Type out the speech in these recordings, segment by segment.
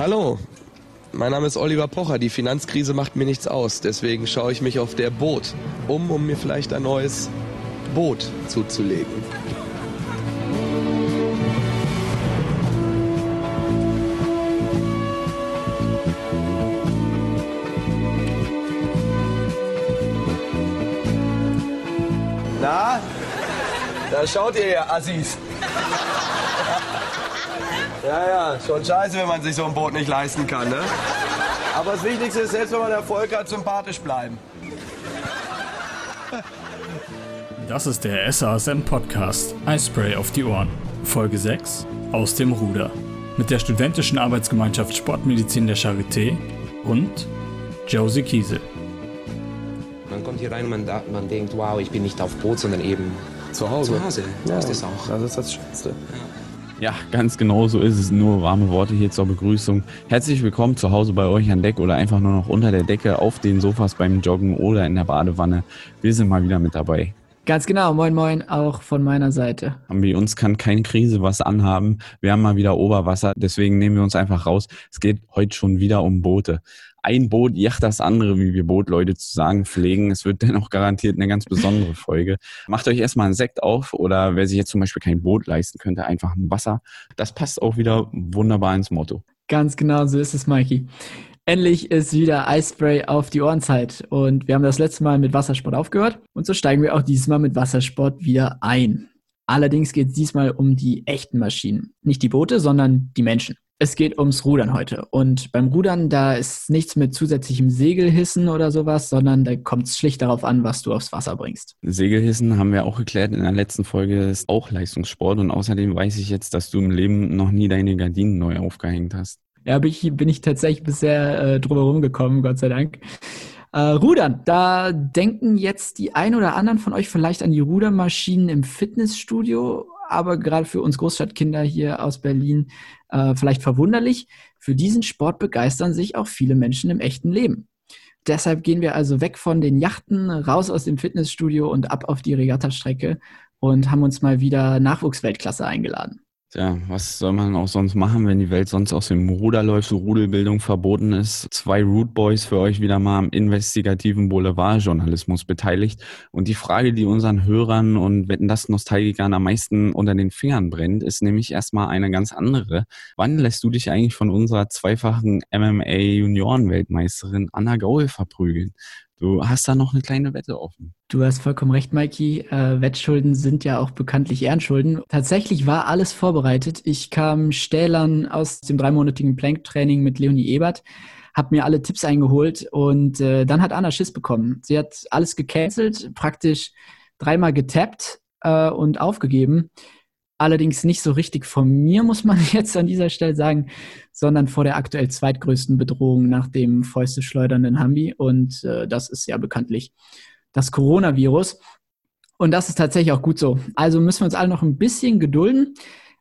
Hallo, mein Name ist Oliver Pocher. Die Finanzkrise macht mir nichts aus. Deswegen schaue ich mich auf der Boot um, um mir vielleicht ein neues Boot zuzulegen. Na, da schaut ihr, ihr Assis. Ja, ja, schon scheiße, wenn man sich so ein Boot nicht leisten kann, ne? Aber das Wichtigste ist, selbst wenn man Erfolg hat, sympathisch bleiben. Das ist der SASM Podcast Eispray auf die Ohren. Folge 6 Aus dem Ruder. Mit der studentischen Arbeitsgemeinschaft Sportmedizin der Charité und Josie Kiesel. Man kommt hier rein und man, man denkt, wow, ich bin nicht auf Boot, sondern eben zu Hause. Zu Hause ja, ist das auch. Das ist das Schönste. Ja, ganz genau so ist es. Nur warme Worte hier zur Begrüßung. Herzlich willkommen zu Hause bei euch an Deck oder einfach nur noch unter der Decke, auf den Sofas beim Joggen oder in der Badewanne. Wir sind mal wieder mit dabei. Ganz genau, moin moin, auch von meiner Seite. Bei uns kann keine Krise was anhaben. Wir haben mal wieder Oberwasser, deswegen nehmen wir uns einfach raus. Es geht heute schon wieder um Boote ein Boot jacht das andere, wie wir Bootleute zu sagen pflegen. Es wird dennoch garantiert eine ganz besondere Folge. Macht euch erstmal einen Sekt auf oder wer sich jetzt zum Beispiel kein Boot leisten könnte, einfach ein Wasser. Das passt auch wieder wunderbar ins Motto. Ganz genau so ist es, Mikey. Endlich ist wieder Eispray auf die Ohrenzeit und wir haben das letzte Mal mit Wassersport aufgehört und so steigen wir auch diesmal mit Wassersport wieder ein. Allerdings geht es diesmal um die echten Maschinen. Nicht die Boote, sondern die Menschen. Es geht ums Rudern heute. Und beim Rudern, da ist nichts mit zusätzlichem Segelhissen oder sowas, sondern da kommt es schlicht darauf an, was du aufs Wasser bringst. Segelhissen haben wir auch geklärt in der letzten Folge, ist auch Leistungssport. Und außerdem weiß ich jetzt, dass du im Leben noch nie deine Gardinen neu aufgehängt hast. Ja, bin ich, bin ich tatsächlich bisher äh, drumherum gekommen, Gott sei Dank. Äh, Rudern, da denken jetzt die ein oder anderen von euch vielleicht an die Rudermaschinen im Fitnessstudio, aber gerade für uns Großstadtkinder hier aus Berlin äh, vielleicht verwunderlich. Für diesen Sport begeistern sich auch viele Menschen im echten Leben. Deshalb gehen wir also weg von den Yachten, raus aus dem Fitnessstudio und ab auf die Regattastrecke und haben uns mal wieder Nachwuchsweltklasse eingeladen. Tja, was soll man auch sonst machen, wenn die Welt sonst aus dem Ruder läuft, so Rudelbildung verboten ist? Zwei Root Boys für euch wieder mal am investigativen Boulevardjournalismus beteiligt. Und die Frage, die unseren Hörern und Wetten das Nostalgikern am meisten unter den Fingern brennt, ist nämlich erstmal eine ganz andere. Wann lässt du dich eigentlich von unserer zweifachen MMA-Junioren-Weltmeisterin Anna Gaul verprügeln? Du hast da noch eine kleine Wette offen. Du hast vollkommen recht, Mikey. Äh, Wettschulden sind ja auch bekanntlich Ehrenschulden. Tatsächlich war alles vorbereitet. Ich kam stählern aus dem dreimonatigen Plank-Training mit Leonie Ebert, habe mir alle Tipps eingeholt und äh, dann hat Anna Schiss bekommen. Sie hat alles gecancelt, praktisch dreimal getappt äh, und aufgegeben. Allerdings nicht so richtig von mir, muss man jetzt an dieser Stelle sagen, sondern vor der aktuell zweitgrößten Bedrohung nach dem Fäuste schleudernden Hambi. Und äh, das ist ja bekanntlich das Coronavirus. Und das ist tatsächlich auch gut so. Also müssen wir uns alle noch ein bisschen gedulden,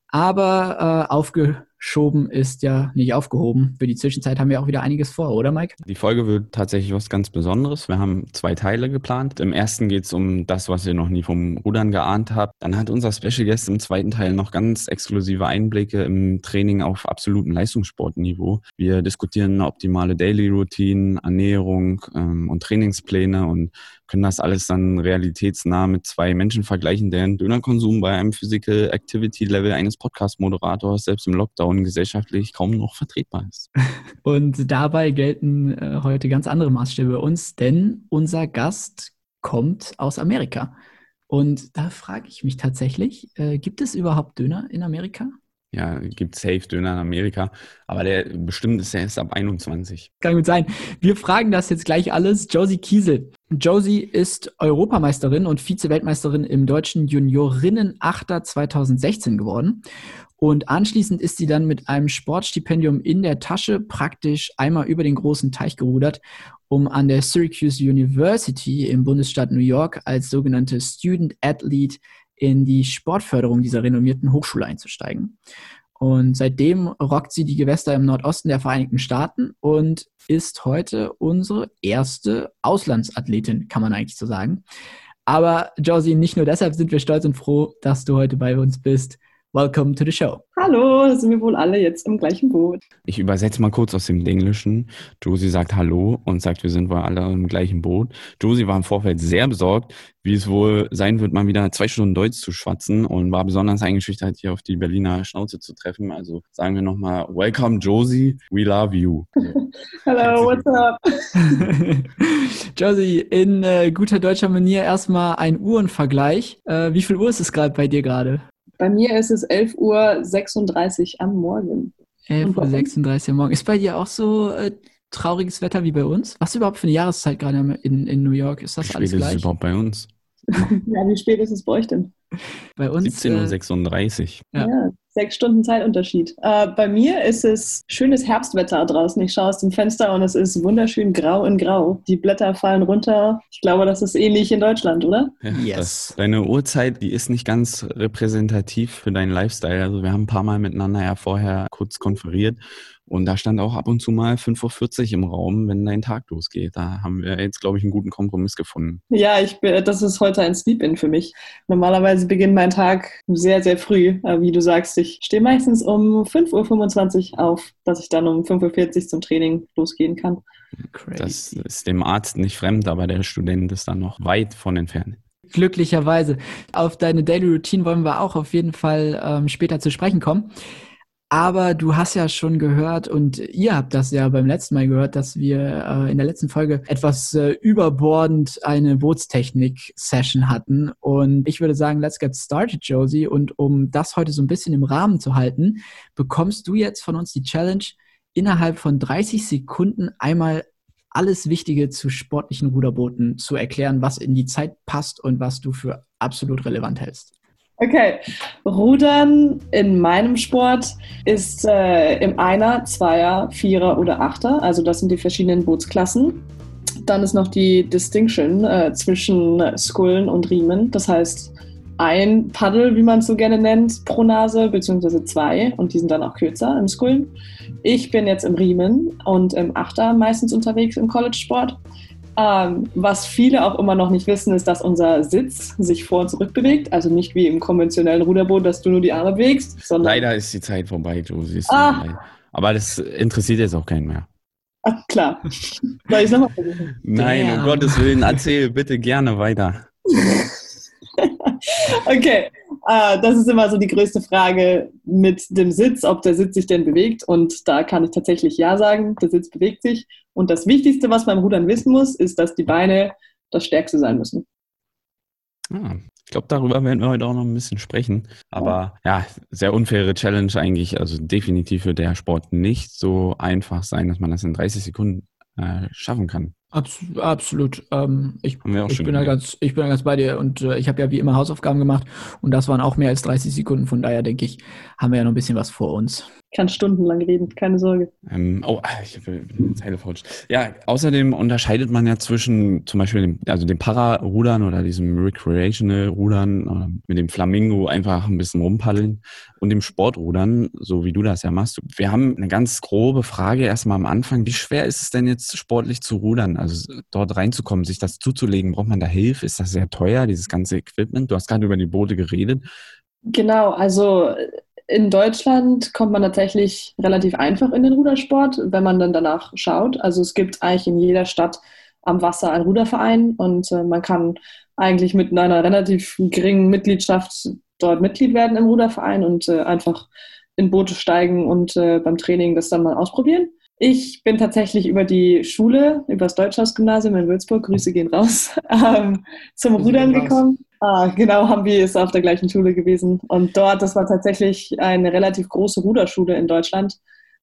aber äh, aufge geschoben ist ja nicht aufgehoben. Für die Zwischenzeit haben wir auch wieder einiges vor, oder Mike? Die Folge wird tatsächlich was ganz Besonderes. Wir haben zwei Teile geplant. Im ersten geht es um das, was ihr noch nie vom Rudern geahnt habt. Dann hat unser Special Guest im zweiten Teil noch ganz exklusive Einblicke im Training auf absolutem Leistungssportniveau. Wir diskutieren optimale Daily Routine, Ernährung ähm, und Trainingspläne und können das alles dann realitätsnah mit zwei Menschen vergleichen, deren Dönerkonsum bei einem Physical Activity Level eines Podcast-Moderators selbst im Lockdown gesellschaftlich kaum noch vertretbar ist. Und dabei gelten äh, heute ganz andere Maßstäbe bei uns, denn unser Gast kommt aus Amerika. Und da frage ich mich tatsächlich, äh, gibt es überhaupt Döner in Amerika? Ja, gibt safe Döner in Amerika, aber der bestimmt ist erst ab 21. Kann gut sein. Wir fragen das jetzt gleich alles. Josie Kiesel. Josie ist Europameisterin und Vize-Weltmeisterin im deutschen Juniorinnen-Achter 2016 geworden. Und anschließend ist sie dann mit einem Sportstipendium in der Tasche praktisch einmal über den großen Teich gerudert, um an der Syracuse University im Bundesstaat New York als sogenannte Student Athlete in die Sportförderung dieser renommierten Hochschule einzusteigen. Und seitdem rockt sie die Gewässer im Nordosten der Vereinigten Staaten und ist heute unsere erste Auslandsathletin, kann man eigentlich so sagen. Aber Josie, nicht nur deshalb sind wir stolz und froh, dass du heute bei uns bist. Welcome to the show. Hallo, da sind wir wohl alle jetzt im gleichen Boot. Ich übersetze mal kurz aus dem Englischen. Josie sagt Hallo und sagt, wir sind wohl alle im gleichen Boot. Josie war im Vorfeld sehr besorgt, wie es wohl sein wird, mal wieder zwei Stunden Deutsch zu schwatzen und war besonders eingeschüchtert, hier auf die Berliner Schnauze zu treffen. Also sagen wir nochmal, welcome Josie, we love you. Hello, what's up? Josie, in äh, guter deutscher Manier erstmal ein Uhrenvergleich. Äh, wie viel Uhr ist es gerade bei dir gerade? Bei mir ist es 11.36 Uhr am Morgen. 11.36 Uhr am Morgen. Ist bei dir auch so äh, trauriges Wetter wie bei uns? Was ist überhaupt für eine Jahreszeit gerade in, in New York? Ist das Wie alles spät ist gleich? es überhaupt bei uns? ja, wie spät ist es bei euch denn? Bei uns. äh, 17.36 Uhr. Ja. Ja, sechs Stunden Zeitunterschied. Äh, bei mir ist es schönes Herbstwetter draußen. Ich schaue aus dem Fenster und es ist wunderschön grau in grau. Die Blätter fallen runter. Ich glaube, das ist ähnlich in Deutschland, oder? Ja, Yes. das, deine Uhrzeit, die ist nicht ganz repräsentativ für deinen Lifestyle. Also wir haben ein paar Mal miteinander ja vorher kurz konferiert und da stand auch ab und zu mal 5.40 Uhr im Raum, wenn dein Tag losgeht. Da haben wir jetzt, glaube ich, einen guten Kompromiss gefunden. Ja, ich bin, das ist heute ein Sleep-In für mich. Normalerweise beginnt mein Tag sehr, sehr früh. Äh, Wie du sagst, ich stehe meistens um 5.25 Uhr auf, dass ich dann um 5.40 Uhr zum Training losgehen kann. crazy. Das ist dem Arzt nicht fremd, aber der Student ist dann noch weit von entfernt. Glücklicherweise. Auf deine Daily Routine wollen wir auch auf jeden Fall ähm, später zu sprechen kommen. Aber du hast ja schon gehört und ihr habt das ja beim letzten Mal gehört, dass wir äh, in der letzten Folge etwas äh, überbordend eine Bootstechnik-Session hatten. Und ich würde sagen, let's get started, Josie. Und um das heute so ein bisschen im Rahmen zu halten, bekommst du jetzt von uns die Challenge, innerhalb von 30 Sekunden einmal alles Wichtige zu sportlichen Ruderbooten zu erklären, was in die Zeit passt und was du für absolut relevant hältst. Okay, Rudern in meinem Sport ist äh, im Einer, Zweier, Vierer oder Achter. Also das sind die verschiedenen Bootsklassen. Dann ist noch die Distinction äh, zwischen Skullen und Riemen. Das heißt, ein Paddel, wie man es so gerne nennt, pro Nase, beziehungsweise zwei. Und die sind dann auch kürzer im Skullen. Ich bin jetzt im Riemen und im Achter meistens unterwegs im College-Sport. Ähm, was viele auch immer noch nicht wissen, ist, dass unser Sitz sich vor und zurück bewegt. Also nicht wie im konventionellen Ruderboot, dass du nur die Arme bewegst, sondern. Leider ist die Zeit vorbei, Josie. es tut Ah. Aber das interessiert jetzt auch keinen mehr. Ah, klar. Soll ich es nochmal versuchen? Nein, Damn. um Gottes Willen, erzähl bitte gerne weiter. Okay, das ist immer so die größte Frage mit dem Sitz, ob der Sitz sich denn bewegt. Und da kann ich tatsächlich Ja sagen, der Sitz bewegt sich. Und das Wichtigste, was beim Rudern wissen muss, ist, dass die Beine das Stärkste sein müssen. Ah, ich glaube, darüber werden wir heute auch noch ein bisschen sprechen. Aber ja, sehr unfaire Challenge eigentlich. Also definitiv wird der Sport nicht so einfach sein, dass man das in 30 Sekunden äh, schaffen kann. Abs absolut. Ähm, ich, ich, bin da ganz, ich bin da ganz bei dir und äh, ich habe ja wie immer Hausaufgaben gemacht und das waren auch mehr als 30 Sekunden. Von daher denke ich, haben wir ja noch ein bisschen was vor uns. Ich kann stundenlang reden, keine Sorge. Ähm, oh, ah, ich habe eine Zeile falsch. Ja, außerdem unterscheidet man ja zwischen zum Beispiel dem, also dem Para-Rudern oder diesem Recreational-Rudern oder mit dem Flamingo einfach ein bisschen rumpaddeln und dem Sportrudern, so wie du das ja machst. Wir haben eine ganz grobe Frage erstmal am Anfang. Wie schwer ist es denn jetzt sportlich zu rudern? Also dort reinzukommen, sich das zuzulegen, braucht man da Hilfe? Ist das sehr teuer, dieses ganze Equipment? Du hast gerade über die Boote geredet. Genau, also in Deutschland kommt man tatsächlich relativ einfach in den Rudersport, wenn man dann danach schaut. Also es gibt eigentlich in jeder Stadt am Wasser einen Ruderverein und äh, man kann eigentlich mit einer relativ geringen Mitgliedschaft dort Mitglied werden im Ruderverein und äh, einfach in Boote steigen und äh, beim Training das dann mal ausprobieren. Ich bin tatsächlich über die Schule, über das Deutschhaus-Gymnasium in Würzburg, Grüße gehen raus, ähm, zum Rudern gekommen. Ah, genau, Hambi ist auf der gleichen Schule gewesen. Und dort, das war tatsächlich eine relativ große Ruderschule in Deutschland.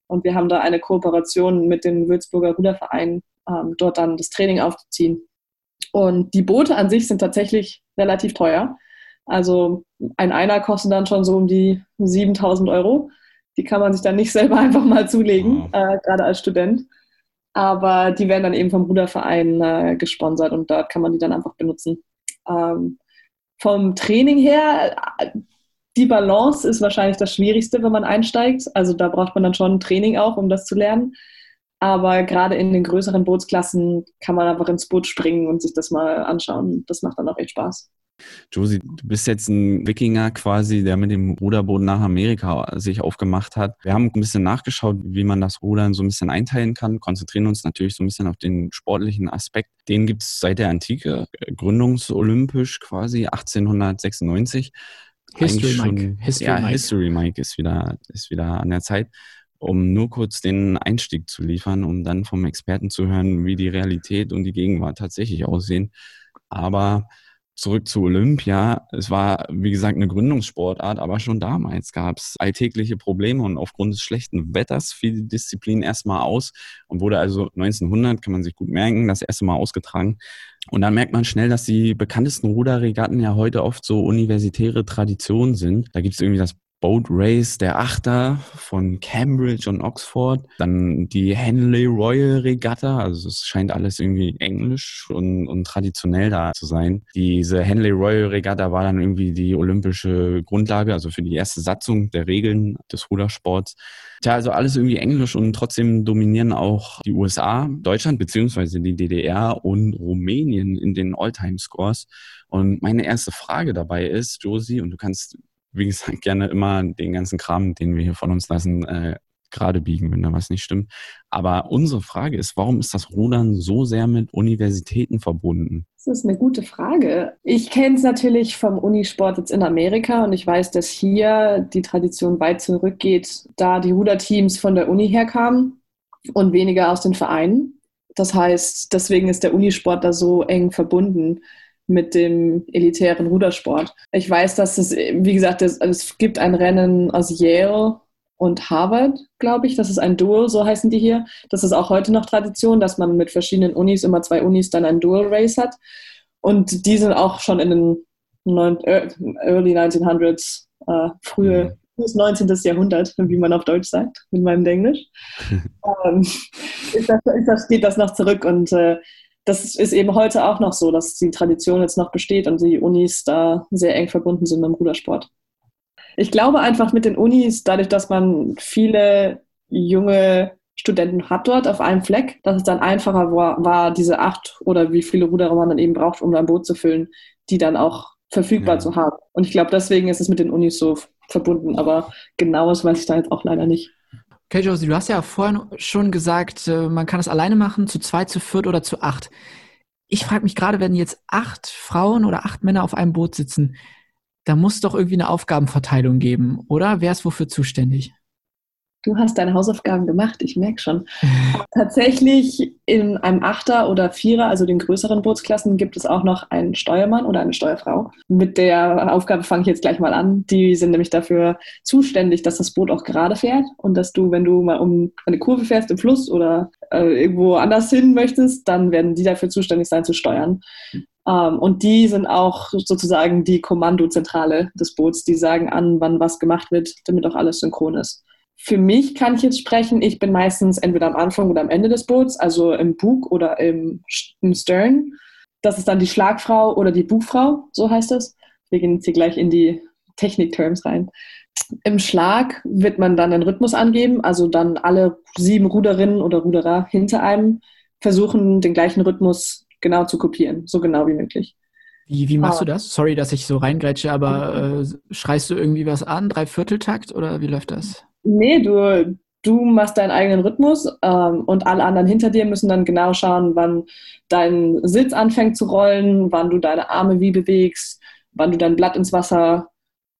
Und wir haben da eine Kooperation mit dem Würzburger Ruderverein, ähm, dort dann das Training aufzuziehen. Und die Boote an sich sind tatsächlich relativ teuer. Also ein Einer kostet dann schon so um die 7000 Euro. Die kann man sich dann nicht selber einfach mal zulegen, Wow. äh, gerade als Student. Aber die werden dann eben vom Ruderverein äh, gesponsert und dort kann man die dann einfach benutzen. Ähm, vom Training her, die Balance ist wahrscheinlich das Schwierigste, wenn man einsteigt. Also da braucht man dann schon Training auch, um das zu lernen. Aber gerade in den größeren Bootsklassen kann man einfach ins Boot springen und sich das mal anschauen. Das macht dann auch echt Spaß. Josie, du bist jetzt ein Wikinger quasi, der mit dem Ruderboot nach Amerika sich aufgemacht hat. Wir haben ein bisschen nachgeschaut, wie man das Rudern so ein bisschen einteilen kann, konzentrieren uns natürlich so ein bisschen auf den sportlichen Aspekt. Den gibt es seit der Antike, gründungsolympisch quasi 1896. History schon, Mike. History ja, Mike. History Mike ist wieder, ist wieder an der Zeit um nur kurz den Einstieg zu liefern, um dann vom Experten zu hören, wie die Realität und die Gegenwart tatsächlich aussehen. Aber zurück zu Olympia. Es war, wie gesagt, eine Gründungssportart, aber schon damals gab es alltägliche Probleme und aufgrund des schlechten Wetters fiel die Disziplin erstmal aus und wurde also 1900, kann man sich gut merken, das erste Mal ausgetragen. Und dann merkt man schnell, dass die bekanntesten Ruderregatten ja heute oft so universitäre Traditionen sind. Da gibt es irgendwie das Boat Race der Achter von Cambridge und Oxford, dann die Henley Royal Regatta, also es scheint alles irgendwie englisch und, und traditionell da zu sein. Diese Henley Royal Regatta war dann irgendwie die olympische Grundlage, also für die erste Satzung der Regeln des Rudersports. Tja, also alles irgendwie englisch und trotzdem dominieren auch die USA, Deutschland beziehungsweise die DDR und Rumänien in den All-Time-Scores. Und meine erste Frage dabei ist, Josie, und du kannst wie gesagt, gerne immer den ganzen Kram, den wir hier von uns lassen, äh, gerade biegen, wenn da was nicht stimmt. Aber unsere Frage ist, warum ist das Rudern so sehr mit Universitäten verbunden? Das ist eine gute Frage. Ich kenne es natürlich vom Unisport jetzt in Amerika und ich weiß, dass hier die Tradition weit zurückgeht, da die Ruderteams von der Uni herkamen und weniger aus den Vereinen. Das heißt, deswegen ist der Unisport da so eng verbunden mit dem elitären Rudersport. Ich weiß, dass es, wie gesagt, es, es gibt ein Rennen aus Yale und Harvard, glaube ich. Das ist ein Duel, so heißen die hier. Das ist auch heute noch Tradition, dass man mit verschiedenen Unis, immer zwei Unis, dann ein Dual Race hat. Und die sind auch schon in den äh, Early 1900s, äh, frühe, frühes 19. Jahrhundert, wie man auf Deutsch sagt, mit meinem Englisch. ähm, ist das, ist das, geht das noch zurück und äh, das ist eben heute auch noch so, dass die Tradition jetzt noch besteht und die Unis da sehr eng verbunden sind mit dem Rudersport. Ich glaube einfach mit den Unis, dadurch, dass man viele junge Studenten hat dort auf einem Fleck, dass es dann einfacher war, war diese acht oder wie viele Ruderer man dann eben braucht, um ein Boot zu füllen, die dann auch verfügbar ja. zu haben. Und ich glaube, deswegen ist es mit den Unis so verbunden. Aber genaues weiß ich da jetzt auch leider nicht. Okay, Josie, du hast ja vorhin schon gesagt, äh, man kann es alleine machen, zu zwei, zu viert oder zu acht. Ich frage mich gerade, wenn jetzt acht Frauen oder acht Männer auf einem Boot sitzen, da muss doch irgendwie eine Aufgabenverteilung geben, oder? Wer ist wofür zuständig? Du hast deine Hausaufgaben gemacht, ich merke schon. Tatsächlich in einem Achter oder Vierer, also den größeren Bootsklassen, gibt es auch noch einen Steuermann oder eine Steuerfrau. Mit der Aufgabe fange ich jetzt gleich mal an. Die sind nämlich dafür zuständig, dass das Boot auch gerade fährt und dass du, wenn du mal um eine Kurve fährst im Fluss oder äh, irgendwo anders hin möchtest, dann werden die dafür zuständig sein zu steuern. Um, ähm, und die sind auch sozusagen die Kommandozentrale des Boots. Die sagen an, wann was gemacht wird, damit auch alles synchron ist. Für mich kann ich jetzt sprechen, ich bin meistens entweder am Anfang oder am Ende des Boots, also im Bug oder im, im Stern. Das ist dann die Schlagfrau oder die Bugfrau, so heißt es. Wir gehen jetzt hier gleich in die Technik-Terms rein. Im Schlag wird man dann den Rhythmus angeben, also dann alle sieben Ruderinnen oder Ruderer hinter einem versuchen, den gleichen Rhythmus genau zu kopieren, so genau wie möglich. Wie, wie machst ah. du das? Sorry, dass ich so reingrätsche, aber äh, schreist du irgendwie was an? Dreivierteltakt oder wie läuft das? Nee, du, du machst deinen eigenen Rhythmus ähm, und alle anderen hinter dir müssen dann genau schauen, wann dein Sitz anfängt zu rollen, wann du deine Arme wie bewegst, wann du dein Blatt ins Wasser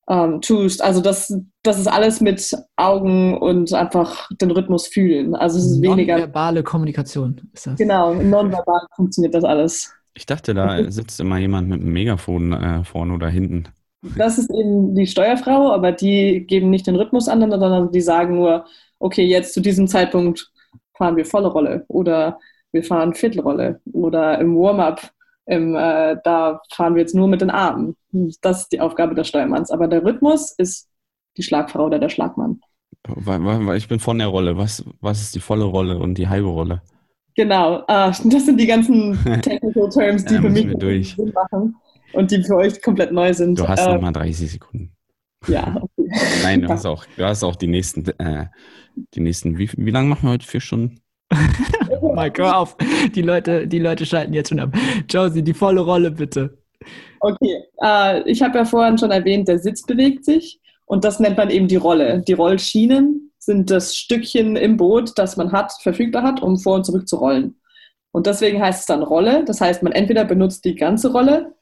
ähm, tust. Also das, das ist alles mit Augen und einfach den Rhythmus fühlen. Also es ist weniger. Nonverbale Kommunikation ist das. Genau, nonverbal funktioniert das alles. Ich dachte, da sitzt immer jemand mit einem Megafon äh, vorne oder hinten. Das ist eben die Steuerfrau, aber die geben nicht den Rhythmus an, sondern die sagen nur, okay, jetzt zu diesem Zeitpunkt fahren wir volle Rolle oder wir fahren Viertelrolle oder im Warm-up, äh, da fahren wir jetzt nur mit den Armen. Das ist die Aufgabe des Steuermanns. Aber der Rhythmus ist die Schlagfrau oder der Schlagmann. Ich bin von der Rolle. Was, was ist die volle Rolle und die halbe Rolle? Genau, ah, das sind die ganzen Technical Terms, die ja, für mich Sinn machen und die für euch komplett neu sind. Du hast äh, nochmal 30 Sekunden. Ja. Okay. Nein, du hast auch, du hast auch die nächsten, äh, die nächsten, wie, wie lange machen wir heute? Vier Stunden? oh mein Gott, auf. Die Leute, die Leute schalten jetzt schon ab. Josie, die volle Rolle bitte. Okay, äh, ich habe ja vorhin schon erwähnt, der Sitz bewegt sich und das nennt man eben die Rolle. Die Rollschienen sind das Stückchen im Boot, das man hat, verfügbar hat, um vor und zurück zu rollen. Und deswegen heißt es dann Rolle. Das heißt, man entweder benutzt die ganze Rolle,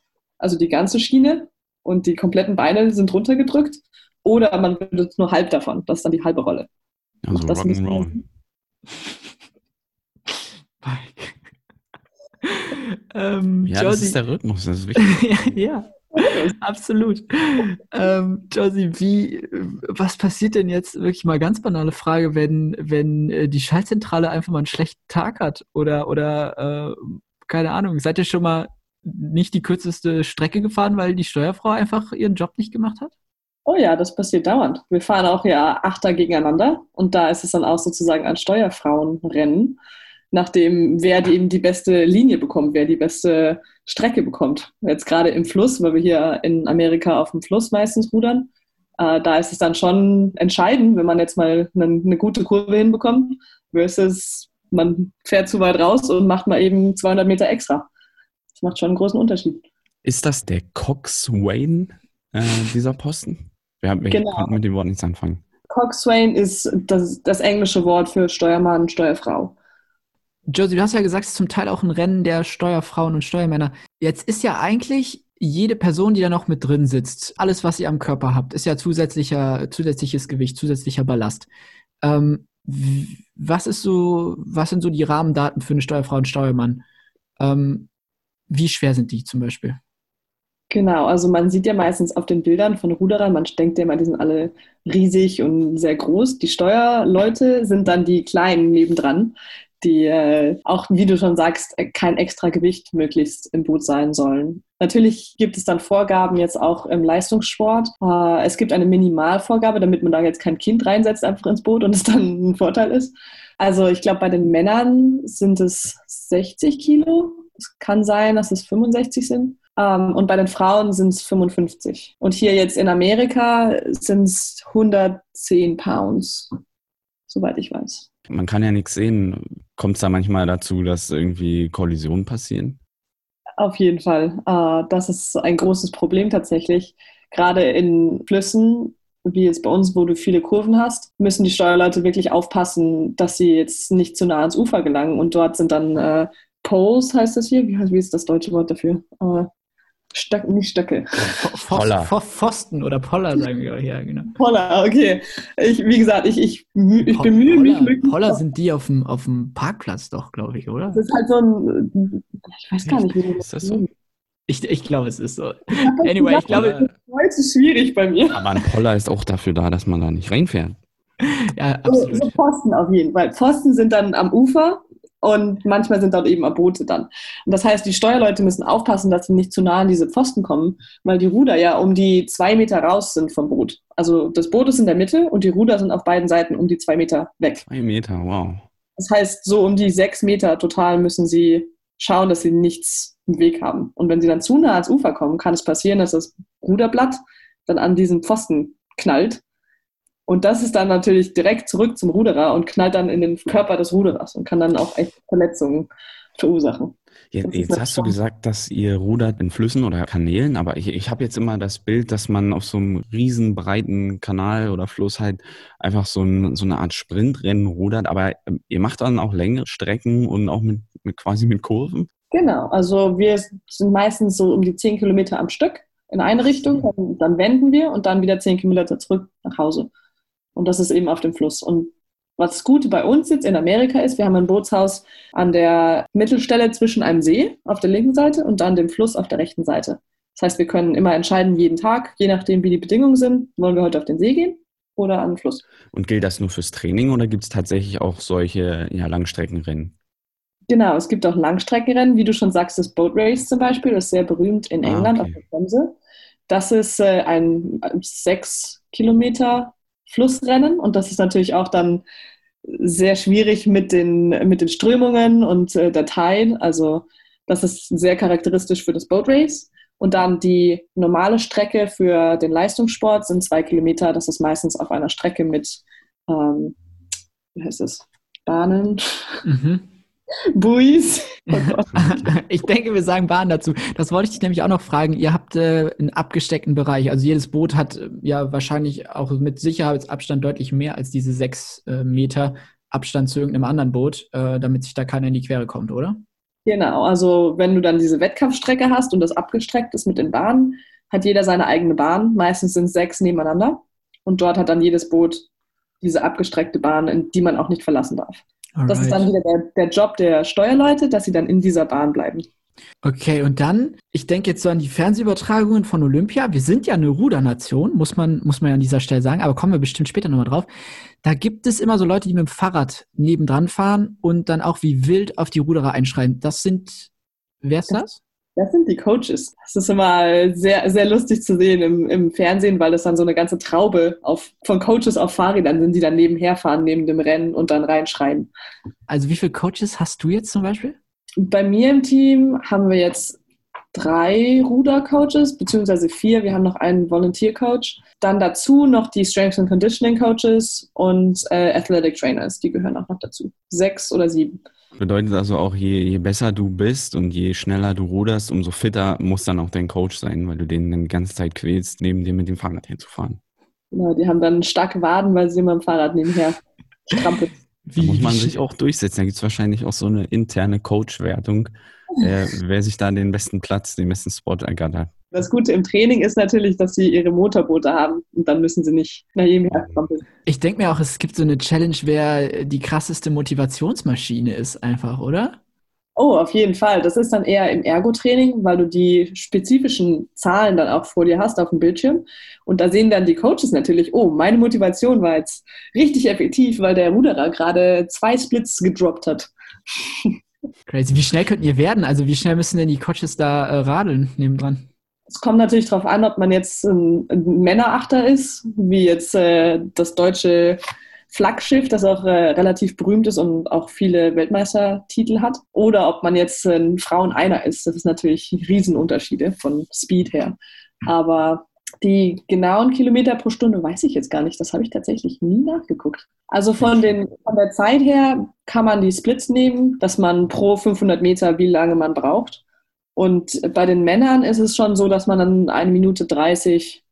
also die ganze Schiene und die kompletten Beine sind runtergedrückt, oder man benutzt nur halb davon. Das ist dann die halbe Rolle. Also das Rock'n'Roll. ähm, Ja, das Josie- ist der Rhythmus, das ist wichtig. ja, absolut. Ähm, Josie, wie, was passiert denn jetzt, wirklich mal ganz banale Frage, wenn, wenn äh, die Schaltzentrale einfach mal einen schlechten Tag hat oder, oder äh, keine Ahnung, seid ihr schon mal nicht die kürzeste Strecke gefahren, weil die Steuerfrau einfach ihren Job nicht gemacht hat? Oh ja, das passiert dauernd. Wir fahren auch ja Achter gegeneinander und da ist es dann auch sozusagen ein Steuerfrauenrennen, nachdem wer eben die beste Linie bekommt, wer die beste Strecke bekommt. Jetzt gerade im Fluss, weil wir hier in Amerika auf dem Fluss meistens rudern, äh, da ist es dann schon entscheidend, wenn man jetzt mal eine, eine gute Kurve hinbekommt, versus man fährt zu weit raus und macht mal eben 200 Meter extra. Macht schon einen großen Unterschied. Ist das der Coxswain, äh, dieser Posten? Wir haben wir Genau. konnten mit dem Wort nichts anfangen. Coxswain ist das, das englische Wort für Steuermann und Steuerfrau. Josie, du hast ja gesagt, es ist zum Teil auch ein Rennen der Steuerfrauen und Steuermänner. Jetzt ist ja eigentlich jede Person, die da noch mit drin sitzt, alles, was ihr am Körper habt, ist ja zusätzlicher, zusätzliches Gewicht, zusätzlicher Ballast. Ähm, was ist so, was sind so die Rahmendaten für eine Steuerfrau und Steuermann? Ähm, wie schwer sind die zum Beispiel? Genau, also man sieht ja meistens auf den Bildern von Ruderern, man denkt ja immer, die sind alle riesig und sehr groß. Die Steuerleute sind dann die Kleinen nebendran, die äh, auch, wie du schon sagst, äh, kein extra Gewicht möglichst im Boot sein sollen. Natürlich gibt es dann Vorgaben jetzt auch im Leistungssport. Äh, es gibt eine Minimalvorgabe, damit man da jetzt kein Kind reinsetzt einfach ins Boot und es dann ein Vorteil ist. Also ich glaube, bei den Männern sind es 60 Kilo. Es kann sein, dass es 65 sind. Ähm, und bei den Frauen sind es 55. Und hier jetzt in Amerika sind es 110 Pounds, soweit ich weiß. Man kann ja nichts sehen. Kommt es da manchmal dazu, dass irgendwie Kollisionen passieren? Auf jeden Fall. Äh, das ist ein großes Problem tatsächlich. Gerade in Flüssen, wie jetzt bei uns, wo du viele Kurven hast, müssen die Steuerleute wirklich aufpassen, dass sie jetzt nicht zu nah ans Ufer gelangen. Und dort sind dann äh, Poles, heißt das hier. Wie, heißt- wie ist das deutsche Wort dafür? Äh, Stöck, nicht Stöcke. Pfosten Poller. Pfosten oder Poller, sagen wir ja, genau. Poller, okay. Ich, wie gesagt, ich, ich, bemühe- ich bemühe mich. Poller, möglichst- Poller sind die auf dem, auf dem Parkplatz doch, glaube ich, oder? Das ist halt so ein, ich weiß gar nicht, wie man Ist das so? Ich, ich glaube, es ist so. Ich das Anyway, ich gesagt, glaube, das ist heute schwierig bei mir. Aber ein Poller ist auch dafür da, dass man da nicht reinfährt. ja, So, absolut. so Pfosten auf jeden Fall. Pfosten sind dann am Ufer und manchmal sind dort eben Boote dann. Und das heißt, die Steuerleute müssen aufpassen, dass sie nicht zu nah an diese Pfosten kommen, weil die Ruder ja um die zwei Meter raus sind vom Boot. Also das Boot ist in der Mitte und die Ruder sind auf beiden Seiten um die zwei Meter weg. Zwei Meter, wow. Das heißt, so um die sechs Meter total müssen sie schauen, dass sie nichts im Weg haben. Und wenn sie dann zu nah ans Ufer kommen, kann es passieren, dass das Ruderblatt dann an diesen Pfosten knallt. Und das ist dann natürlich direkt zurück zum Ruderer und knallt dann in den Körper des Ruderers und kann dann auch echt Verletzungen verursachen. Jetzt, jetzt hast du gesagt, dass ihr rudert in Flüssen oder Kanälen, aber ich, ich habe jetzt immer das Bild, dass man auf so einem riesen breiten Kanal oder Fluss halt einfach so, ein, so eine Art Sprintrennen rudert, aber ähm, ihr macht dann auch längere Strecken und auch mit, mit quasi mit Kurven. Genau, also wir sind meistens so um die 10 Kilometer am Stück in eine Richtung, dann, dann wenden wir und dann wieder 10 Kilometer zurück nach Hause. Und das ist eben auf dem Fluss. Und was das Gute bei uns jetzt in Amerika ist, wir haben ein Bootshaus an der Mittelstelle zwischen einem See auf der linken Seite und dann dem Fluss auf der rechten Seite. Das heißt, wir können immer entscheiden, jeden Tag, je nachdem, wie die Bedingungen sind, wollen wir heute auf den See gehen oder an den Fluss. Und gilt das nur fürs Training oder gibt es tatsächlich auch solche ja, Langstreckenrennen? Genau, es gibt auch Langstreckenrennen, wie du schon sagst, das Boat Race zum Beispiel, das ist sehr berühmt in Ah, England okay. auf der Themse. Das ist äh, ein sechs Kilometer Flussrennen und das ist natürlich auch dann sehr schwierig mit den, mit den Strömungen und äh, der Tide. Also das ist sehr charakteristisch für das Boat Race. Und dann die normale Strecke für den Leistungssport sind zwei Kilometer. Das ist meistens auf einer Strecke mit, ähm, wie heißt es, Bahnen. Mhm. Buis. Oh ich denke, wir sagen Bahn dazu. Das wollte ich dich nämlich auch noch fragen. Ihr habt äh, einen abgesteckten Bereich. Also jedes Boot hat äh, ja wahrscheinlich auch mit Sicherheitsabstand deutlich mehr als diese sechs äh, Meter Abstand zu irgendeinem anderen Boot, äh, damit sich da keiner in die Quere kommt, oder? Genau, also wenn du dann diese Wettkampfstrecke hast und das abgestreckt ist mit den Bahnen, hat jeder seine eigene Bahn. Meistens sind es sechs nebeneinander. Und dort hat dann jedes Boot diese abgestreckte Bahn, in die man auch nicht verlassen darf. Alright. Das ist dann wieder der, der Job der Steuerleute, dass sie dann in dieser Bahn bleiben. Okay, und dann, ich denke jetzt so an die Fernsehübertragungen von Olympia. Wir sind ja eine Rudernation, muss man, muss man ja an dieser Stelle sagen, aber kommen wir bestimmt später nochmal drauf. Da gibt es immer so Leute, die mit dem Fahrrad nebendran fahren und dann auch wie wild auf die Ruderer einschreien. Das sind, wer ist das? Das sind die Coaches. Das ist immer sehr, sehr lustig zu sehen im, im Fernsehen, weil das dann so eine ganze Traube auf, von Coaches auf Fahrrädern sind, die dann nebenher fahren, neben dem Rennen und dann reinschreien. Also wie viele Coaches hast du jetzt zum Beispiel? Bei mir im Team haben wir jetzt drei Ruder-Coaches, beziehungsweise vier. Wir haben noch einen Volunteer-Coach. Dann dazu noch die Strength and Conditioning Coaches und äh, Athletic Trainers, die gehören auch noch dazu. Sechs oder sieben. Bedeutet also auch, je, je besser du bist und je schneller du ruderst, umso fitter muss dann auch dein Coach sein, weil du den dann die ganze Zeit quälst, neben dir mit dem Fahrrad hinzufahren. Genau, die haben dann starke Waden, weil sie immer im Fahrrad nebenher strampeln. Da muss man sich auch durchsetzen. Da gibt es wahrscheinlich auch so eine interne Coach-Wertung, äh, wer sich da den besten Platz, den besten Spot ergattert. Das Gute im Training ist natürlich, dass sie ihre Motorboote haben und dann müssen sie nicht nach jedem Jahr strampeln. Ich denke mir auch, es gibt so eine Challenge, wer die krasseste Motivationsmaschine ist, einfach, oder? Oh, auf jeden Fall. Das ist dann eher im Ergo-Training, weil du die spezifischen Zahlen dann auch vor dir hast auf dem Bildschirm. Und da sehen dann die Coaches natürlich, oh, meine Motivation war jetzt richtig effektiv, weil der Ruderer gerade zwei Splits gedroppt hat. Crazy. Wie schnell könnten ihr werden? Also wie schnell müssen denn die Coaches da äh, radeln nebendran? Es kommt natürlich darauf an, ob man jetzt ein, ein Männerachter ist, wie jetzt äh, das deutsche Flaggschiff, das auch äh, relativ berühmt ist und auch viele Weltmeistertitel hat, oder ob man jetzt ein Frauen-Einer ist. Das ist natürlich Riesenunterschiede von Speed her. Aber die genauen Kilometer pro Stunde weiß ich jetzt gar nicht. Das habe ich tatsächlich nie nachgeguckt. Also von, den, von der Zeit her kann man die Splits nehmen, dass man pro 500 Meter, wie lange man braucht. Und bei den Männern ist es schon so, dass man dann eine Minute 30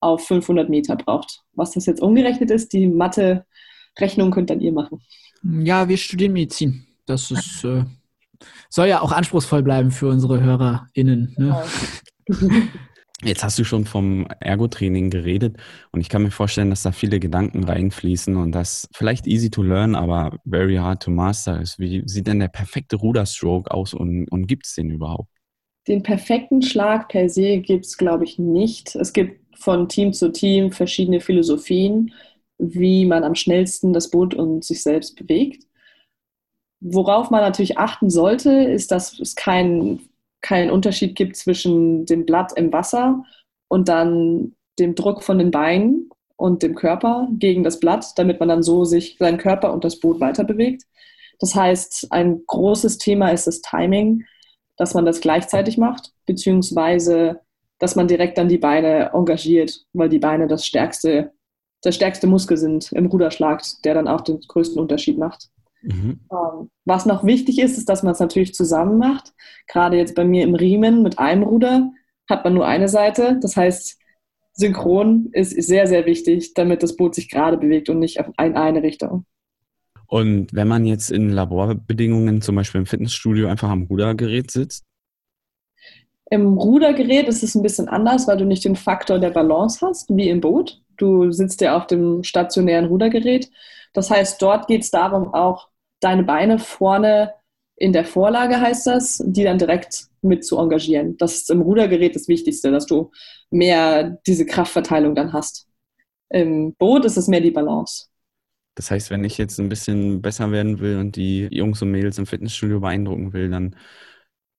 auf 500 Meter braucht. Was das jetzt umgerechnet ist, die Mathe-Rechnung könnt dann ihr machen. Ja, wir studieren Medizin. Das ist, äh, soll ja auch anspruchsvoll bleiben für unsere HörerInnen. Ne? Jetzt hast du schon vom Ergo-Training geredet und ich kann mir vorstellen, dass da viele Gedanken reinfließen und das vielleicht easy to learn, aber very hard to master ist. Wie sieht denn der perfekte Ruderstroke aus und, und gibt es den überhaupt? Den perfekten Schlag per se gibt es, glaube ich, nicht. Es gibt von Team zu Team verschiedene Philosophien, wie man am schnellsten das Boot und sich selbst bewegt. Worauf man natürlich achten sollte, ist, dass es keinen kein Unterschied gibt zwischen dem Blatt im Wasser und dann dem Druck von den Beinen und dem Körper gegen das Blatt, damit man dann so sich seinen Körper und das Boot weiter bewegt. Das heißt, ein großes Thema ist das Timing dass man das gleichzeitig macht, beziehungsweise dass man direkt dann die Beine engagiert, weil die Beine das stärkste, der stärkste Muskel sind im Ruderschlag, der dann auch den größten Unterschied macht. Mhm. Ähm, was noch wichtig ist, ist, dass man es natürlich zusammen macht. Gerade jetzt bei mir im Riemen mit einem Ruder hat man nur eine Seite. Das heißt, synchron ist sehr, sehr wichtig, damit das Boot sich gerade bewegt und nicht in eine Richtung. Und wenn man jetzt in Laborbedingungen, zum Beispiel im Fitnessstudio, einfach am Rudergerät sitzt? Im Rudergerät ist es ein bisschen anders, weil du nicht den Faktor der Balance hast, wie im Boot. Du sitzt ja auf dem stationären Rudergerät. Das heißt, dort geht es darum, auch deine Beine vorne in der Vorlage, heißt das, die dann direkt mit zu engagieren. Das ist im Rudergerät das Wichtigste, dass du mehr diese Kraftverteilung dann hast. Im Boot ist es mehr die Balance. Das heißt, wenn ich jetzt ein bisschen besser werden will und die Jungs und Mädels im Fitnessstudio beeindrucken will, dann,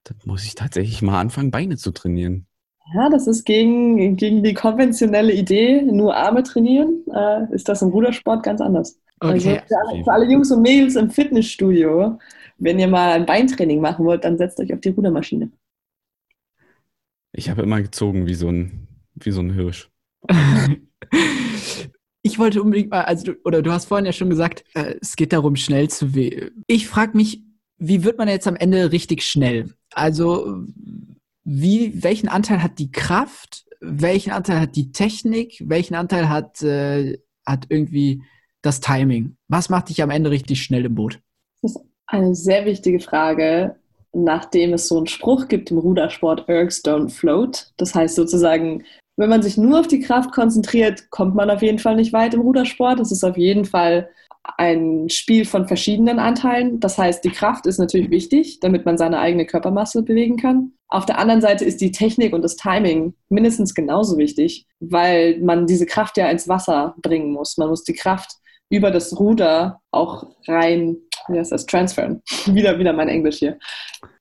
dann muss ich tatsächlich mal anfangen, Beine zu trainieren. Ja, das ist gegen, gegen die konventionelle Idee, nur Arme trainieren, äh, ist das im Rudersport ganz anders. Okay. Also für alle, für alle Jungs und Mädels im Fitnessstudio, wenn ihr mal ein Beintraining machen wollt, dann setzt euch auf die Rudermaschine. Ich habe immer gezogen wie so ein, wie so ein Hirsch. Ich wollte unbedingt mal, also du, oder du hast vorhin ja schon gesagt, äh, es geht darum, schnell zu wählen. Ich frage mich, wie wird man jetzt am Ende richtig schnell? Also, wie, welchen Anteil hat die Kraft? Welchen Anteil hat die Technik? Welchen Anteil hat, äh, hat irgendwie das Timing? Was macht dich am Ende richtig schnell im Boot? Das ist eine sehr wichtige Frage, nachdem es so einen Spruch gibt im Rudersport, Ergs don't float. Das heißt sozusagen, wenn man sich nur auf die Kraft konzentriert, kommt man auf jeden Fall nicht weit im Rudersport. Es ist auf jeden Fall ein Spiel von verschiedenen Anteilen. Das heißt, die Kraft ist natürlich wichtig, damit man seine eigene Körpermasse bewegen kann. Auf der anderen Seite ist die Technik und das Timing mindestens genauso wichtig, weil man diese Kraft ja ins Wasser bringen muss. Man muss die Kraft über das Ruder auch rein, wie heißt das, transferen. wieder, wieder mein Englisch hier.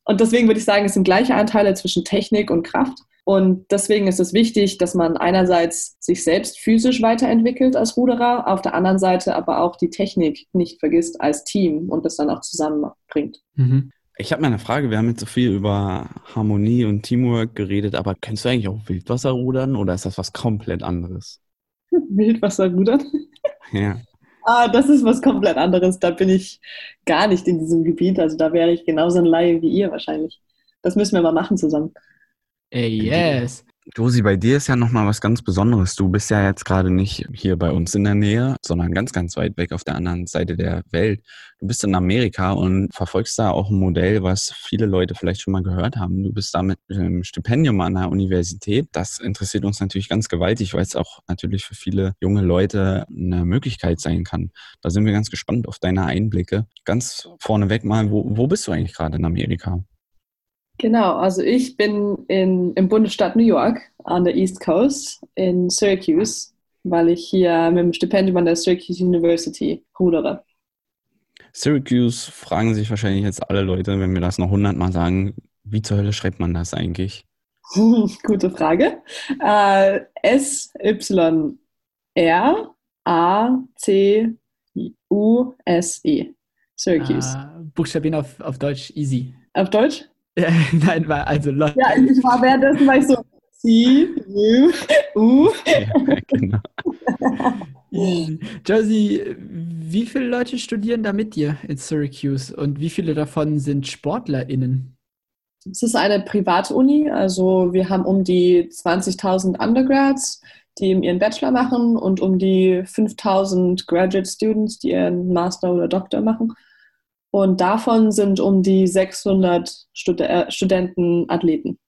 Und deswegen würde ich sagen, es sind gleiche Anteile zwischen Technik und Kraft. Und deswegen ist es wichtig, dass man einerseits sich selbst physisch weiterentwickelt als Ruderer, auf der anderen Seite aber auch die Technik nicht vergisst als Team und das dann auch zusammenbringt. Mhm. Ich habe mal eine Frage. Wir haben jetzt so viel über Harmonie und Teamwork geredet, aber kennst du eigentlich auch Wildwasserrudern oder ist das was komplett anderes? Wildwasserrudern? Ja. Ah, das ist was komplett anderes. Da bin ich gar nicht in diesem Gebiet. Also da wäre ich genauso ein Laie wie ihr wahrscheinlich. Das müssen wir mal machen zusammen. Ey, yes. Josi, bei dir ist ja nochmal was ganz Besonderes. Du bist ja jetzt gerade nicht hier bei uns in der Nähe, sondern ganz, ganz weit weg auf der anderen Seite der Welt. Du bist in Amerika und verfolgst da auch ein Modell, was viele Leute vielleicht schon mal gehört haben. Du bist da mit einem Stipendium an der Universität. Das interessiert uns natürlich ganz gewaltig, weil es auch natürlich für viele junge Leute eine Möglichkeit sein kann. Da sind wir ganz gespannt auf deine Einblicke. Ganz vorneweg mal, wo, wo bist du eigentlich gerade in Amerika? Genau, also ich bin in, im Bundesstaat New York an der East Coast in Syracuse, weil ich hier mit dem Stipendium an der Syracuse University rudere. Syracuse fragen sich wahrscheinlich jetzt alle Leute, wenn wir das noch hundertmal sagen, wie zur Hölle schreibt man das eigentlich? Gute Frage. Äh, S-Y-R-A-C-U-S-E. Syracuse. Ah, Buchstabieren auf, auf Deutsch easy. Auf Deutsch? Nein, war also Leute. Ja, ich war währenddessen war ich so C, U, U. Ja, genau. Josie, wie viele Leute studieren da mit dir in Syracuse und wie viele davon sind SportlerInnen? Es ist eine Privatuni, also wir haben um die 20.000 Undergrads, die ihren Bachelor machen und um die 5.000 Graduate Students, die ihren Master oder Doktor machen. Und davon sind um die 600 Stud äh, Studenten Athleten.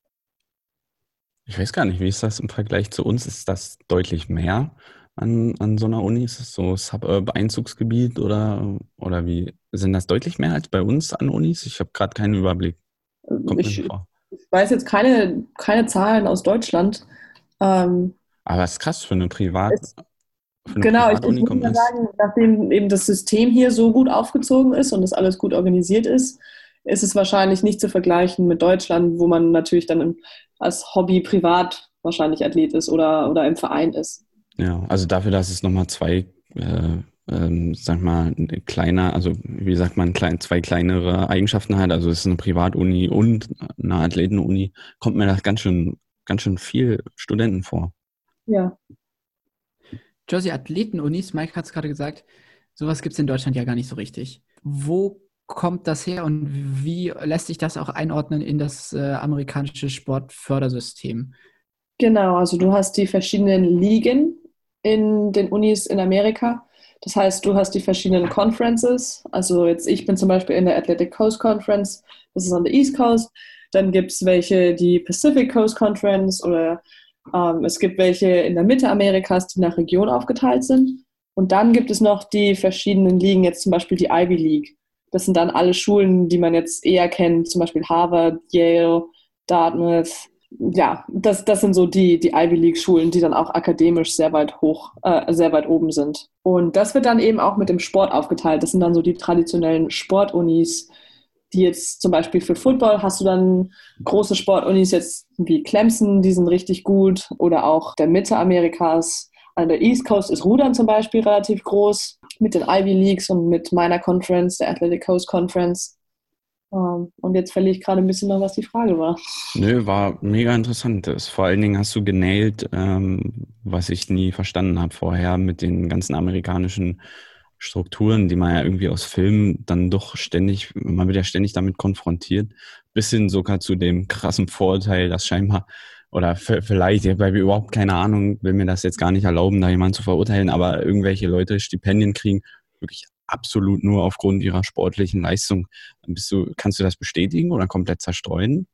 Ich weiß gar nicht, wie ist das im Vergleich zu uns? Ist das deutlich mehr an, an so einer Uni? Ist das so Suburb-Einzugsgebiet oder, oder wie? Sind das deutlich mehr als bei uns an Unis? Ich habe gerade keinen Überblick. Kommt ich, ich weiß jetzt keine, keine Zahlen aus Deutschland. Ähm, Aber es ist krass für eine Privat. Es, Genau, ich, ich muss ja sagen, nachdem eben das System hier so gut aufgezogen ist und das alles gut organisiert ist, ist es wahrscheinlich nicht zu vergleichen mit Deutschland, wo man natürlich dann als Hobby privat wahrscheinlich Athlet ist oder, oder im Verein ist. Ja, also dafür, dass es nochmal zwei, äh, ähm, sag mal, kleiner, also wie sagt man, klein, zwei kleinere Eigenschaften hat, also es ist eine Privatuni und eine Athletenuni, kommt mir das ganz schön, ganz schön viel Studenten vor. Ja, Jersey Athleten-Unis, Mike hat es gerade gesagt, sowas gibt es in Deutschland ja gar nicht so richtig. Wo kommt das her und wie lässt sich das auch einordnen in das äh, amerikanische Sportfördersystem? Genau, also du hast die verschiedenen Ligen in den Unis in Amerika. Das heißt, du hast die verschiedenen Conferences. Also jetzt, ich bin zum Beispiel in der Athletic Coast Conference, das ist an der East Coast. Dann gibt es welche, die Pacific Coast Conference oder ähm, es gibt welche in der Mitte Amerikas, die nach Region aufgeteilt sind. Und dann gibt es noch die verschiedenen Ligen, jetzt zum Beispiel die Ivy League. Das sind dann alle Schulen, die man jetzt eher kennt, zum Beispiel Harvard, Yale, Dartmouth. Ja, das, das sind so die, die Ivy League-Schulen, die dann auch akademisch sehr weit hoch, äh, sehr weit oben sind. Und das wird dann eben auch mit dem Sport aufgeteilt. Das sind dann so die traditionellen Sportunis, die jetzt zum Beispiel für Football hast du dann große Sportunis jetzt wie Clemson, die sind richtig gut oder auch der Mitte Amerikas. An der East Coast ist Rudern zum Beispiel relativ groß mit den Ivy Leagues und mit meiner Conference, der Athletic Coast Conference. Ähm, und jetzt verliere ich gerade ein bisschen noch, was die Frage war. Nö, war mega interessant. Vor allen Dingen hast du genailt, ähm, was ich nie verstanden habe vorher mit den ganzen amerikanischen Strukturen, die man ja irgendwie aus Filmen dann doch ständig, man wird ja ständig damit konfrontiert, bis hin sogar zu dem krassen Vorurteil, dass scheinbar, oder vielleicht, ich habe überhaupt keine Ahnung, will mir das jetzt gar nicht erlauben, da jemanden zu verurteilen, aber irgendwelche Leute Stipendien kriegen, wirklich absolut nur aufgrund ihrer sportlichen Leistung. Du, kannst du das bestätigen oder komplett zerstreuen?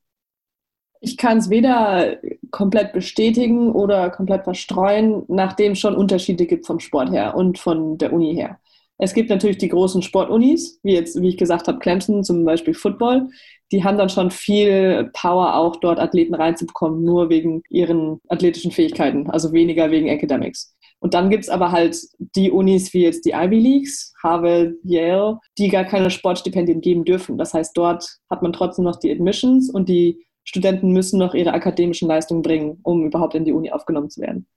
Ich kann es weder komplett bestätigen oder komplett verstreuen, nachdem es schon Unterschiede gibt vom Sport her und von der Uni her. Es gibt natürlich die großen Sportunis, wie jetzt, wie ich gesagt habe, Clemson, zum Beispiel Football. Die haben dann schon viel Power, auch dort Athleten reinzubekommen, nur wegen ihren athletischen Fähigkeiten, also weniger wegen Academics. Und dann gibt es aber halt die Unis wie jetzt die Ivy Leagues, Harvard, Yale, die gar keine Sportstipendien geben dürfen. Das heißt, dort hat man trotzdem noch die Admissions und die Studenten müssen noch ihre akademischen Leistungen bringen, um überhaupt in die Uni aufgenommen zu werden.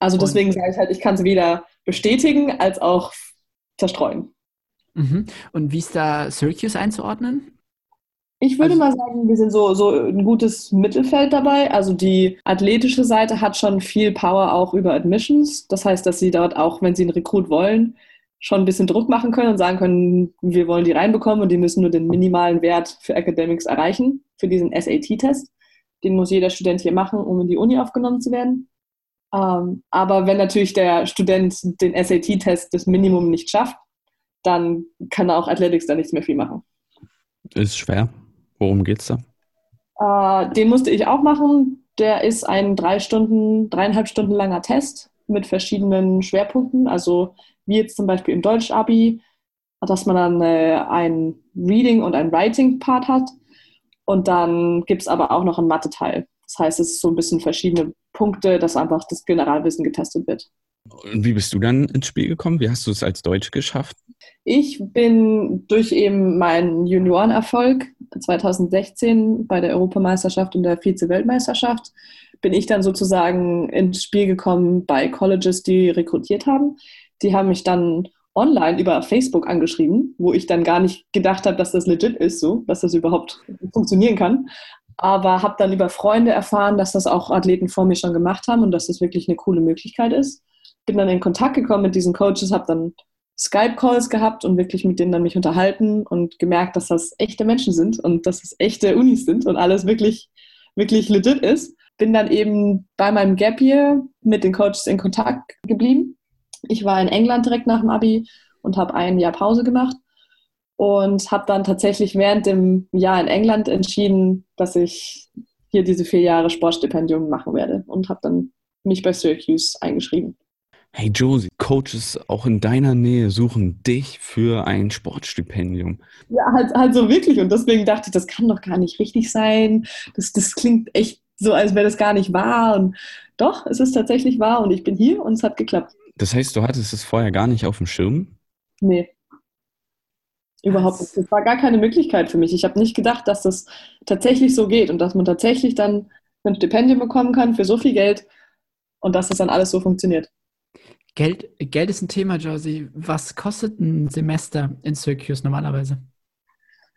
Also deswegen sage ich halt, ich kann es weder bestätigen als auch zerstreuen. Mhm. Und wie ist da Syracuse einzuordnen? Ich würde also, mal sagen, wir sind so, so ein gutes Mittelfeld dabei. Also die athletische Seite hat schon viel Power auch über Admissions. Das heißt, dass sie dort auch, wenn sie einen Rekrut wollen, schon ein bisschen Druck machen können und sagen können, wir wollen die reinbekommen und die müssen nur den minimalen Wert für Academics erreichen, für diesen SAT-Test. Den muss jeder Student hier machen, um in die Uni aufgenommen zu werden. Ähm, aber wenn natürlich der Student den SAT-Test das Minimum nicht schafft, dann kann auch Athletics da nichts mehr viel machen. Ist schwer. Worum geht's da? Äh, den musste ich auch machen. Der ist ein drei Stunden, dreieinhalb Stunden langer Test mit verschiedenen Schwerpunkten. Also wie jetzt zum Beispiel im Deutsch-Abi, dass man dann äh, ein Reading- und ein Writing-Part hat. Und dann gibt es aber auch noch einen Mathe-Teil. Das heißt, es ist so ein bisschen verschiedene Punkte, dass einfach das Generalwissen getestet wird. Und wie bist du dann ins Spiel gekommen? Wie hast du es als Deutsch geschafft? Ich bin durch eben meinen Juniorenerfolg 2016 bei der Europameisterschaft und der Vize-Weltmeisterschaft bin ich dann sozusagen ins Spiel gekommen bei Colleges, die rekrutiert haben. Die haben mich dann online über Facebook angeschrieben, wo ich dann gar nicht gedacht habe, dass das legit ist, so, dass das überhaupt funktionieren kann. Aber habe dann über Freunde erfahren, dass das auch Athleten vor mir schon gemacht haben und dass das wirklich eine coole Möglichkeit ist. Bin dann in Kontakt gekommen mit diesen Coaches, habe dann Skype-Calls gehabt und wirklich mit denen dann mich unterhalten und gemerkt, dass das echte Menschen sind und dass es echte Unis sind und alles wirklich, wirklich legit ist. Bin dann eben bei meinem Gap Year mit den Coaches in Kontakt geblieben ich war in England direkt nach dem Abi und habe ein Jahr Pause gemacht und habe dann tatsächlich während dem Jahr in England entschieden, dass ich hier diese vier Jahre Sportstipendium machen werde und habe dann mich bei Syracuse eingeschrieben. Hey Josie, Coaches auch in deiner Nähe suchen dich für ein Sportstipendium. Ja, halt, halt so wirklich. Und deswegen dachte ich, das kann doch gar nicht richtig sein. Das, das klingt echt so, als wäre das gar nicht wahr. Und doch, es ist tatsächlich wahr und ich bin hier und es hat geklappt. Das heißt, du hattest es vorher gar nicht auf dem Schirm? Nee. Überhaupt nicht. Das war gar keine Möglichkeit für mich. Ich habe nicht gedacht, dass das tatsächlich so geht und dass man tatsächlich dann ein Stipendium bekommen kann für so viel Geld und dass das dann alles so funktioniert. Geld, Geld ist ein Thema, Josie. Was kostet ein Semester in Syracuse normalerweise?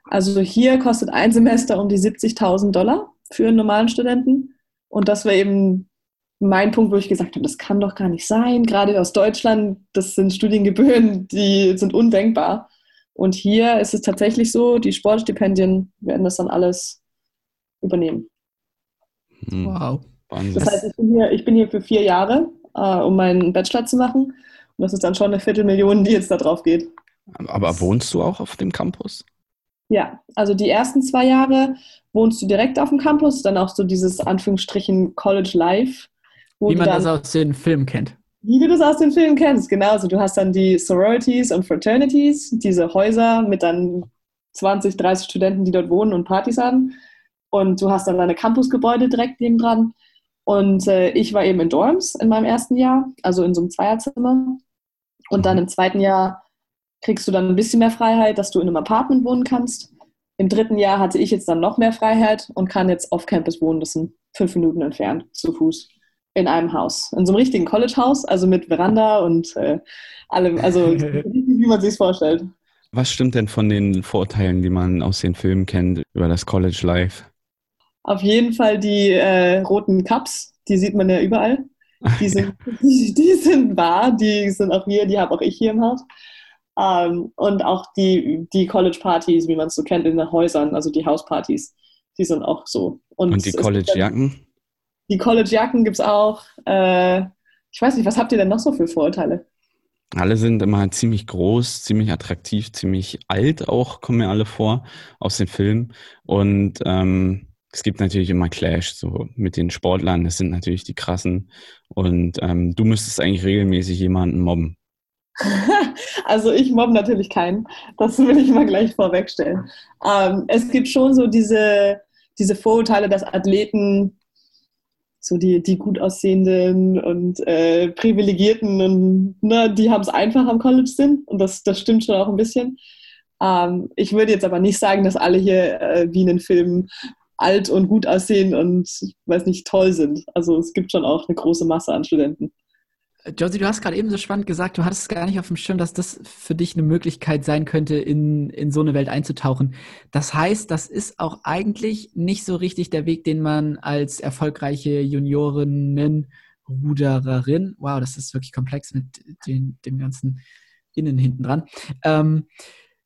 Also hier kostet ein Semester um die 70.000 Dollar für einen normalen Studenten. Und das wäre eben mein Punkt, wo ich gesagt habe, das kann doch gar nicht sein. Gerade aus Deutschland, das sind Studiengebühren, die sind undenkbar. Und hier ist es tatsächlich so, die Sportstipendien werden das dann alles übernehmen. Hm. Wow. Das heißt, ich bin hier, ich bin hier für vier Jahre, äh, um meinen Bachelor zu machen. Und das ist dann schon eine Viertelmillion, die jetzt da drauf geht. Aber wohnst du auch auf dem Campus? Ja, also die ersten zwei Jahre wohnst du direkt auf dem Campus, dann auch so dieses Anführungsstrichen College Life wie man dann, das aus den Filmen kennt. Wie du das aus den Filmen kennst, genau. Also du hast dann die Sororities und Fraternities, diese Häuser mit dann 20, 30 Studenten, die dort wohnen und Partys haben. Und du hast dann deine Campusgebäude direkt nebendran. Und äh, ich war eben in Dorms in meinem ersten Jahr, also in so einem Zweierzimmer. Und dann im zweiten Jahr kriegst du dann ein bisschen mehr Freiheit, dass du in einem Apartment wohnen kannst. Im dritten Jahr hatte ich jetzt dann noch mehr Freiheit und kann jetzt auf Campus wohnen. Das sind fünf Minuten entfernt zu Fuß in einem Haus, in so einem richtigen College-Haus, also mit Veranda und äh, allem, also wie man sich es vorstellt. Was stimmt denn von den Vorteilen, die man aus den Filmen kennt über das College Life? Auf jeden Fall die äh, roten Cups, die sieht man ja überall. Die sind, die, die, sind wahr, die sind auch hier, die habe auch ich hier im Haus. Ähm, und auch die, die College-Partys, wie man es so kennt in den Häusern, also die Hauspartys, die sind auch so. Und, und die College-Jacken? Die College-Jacken gibt es auch. Äh, ich weiß nicht, was habt ihr denn noch so für Vorurteile? Alle sind immer ziemlich groß, ziemlich attraktiv, ziemlich alt auch, kommen mir alle vor aus den Filmen. Und ähm, es gibt natürlich immer Clash so mit den Sportlern. Das sind natürlich die krassen. Und ähm, du müsstest eigentlich regelmäßig jemanden mobben. also ich mobbe natürlich keinen. Das will ich mal gleich vorwegstellen. Ähm, es gibt schon so diese, diese Vorurteile, dass Athleten so die, die gut aussehenden und äh, privilegierten und ne, die haben es einfach am College sind und das, das stimmt schon auch ein bisschen. Ähm, ich würde jetzt aber nicht sagen, dass alle hier äh, wie in den Filmen alt und gut aussehen und weiß nicht toll sind. Also es gibt schon auch eine große Masse an Studenten. Josie, du hast gerade eben so spannend gesagt, du hattest gar nicht auf dem Schirm, dass das für dich eine Möglichkeit sein könnte, in, in so eine Welt einzutauchen. Das heißt, das ist auch eigentlich nicht so richtig der Weg, den man als erfolgreiche Juniorinnen, Rudererin, wow, das ist wirklich komplex mit den, dem ganzen Innen hinten dran, ähm,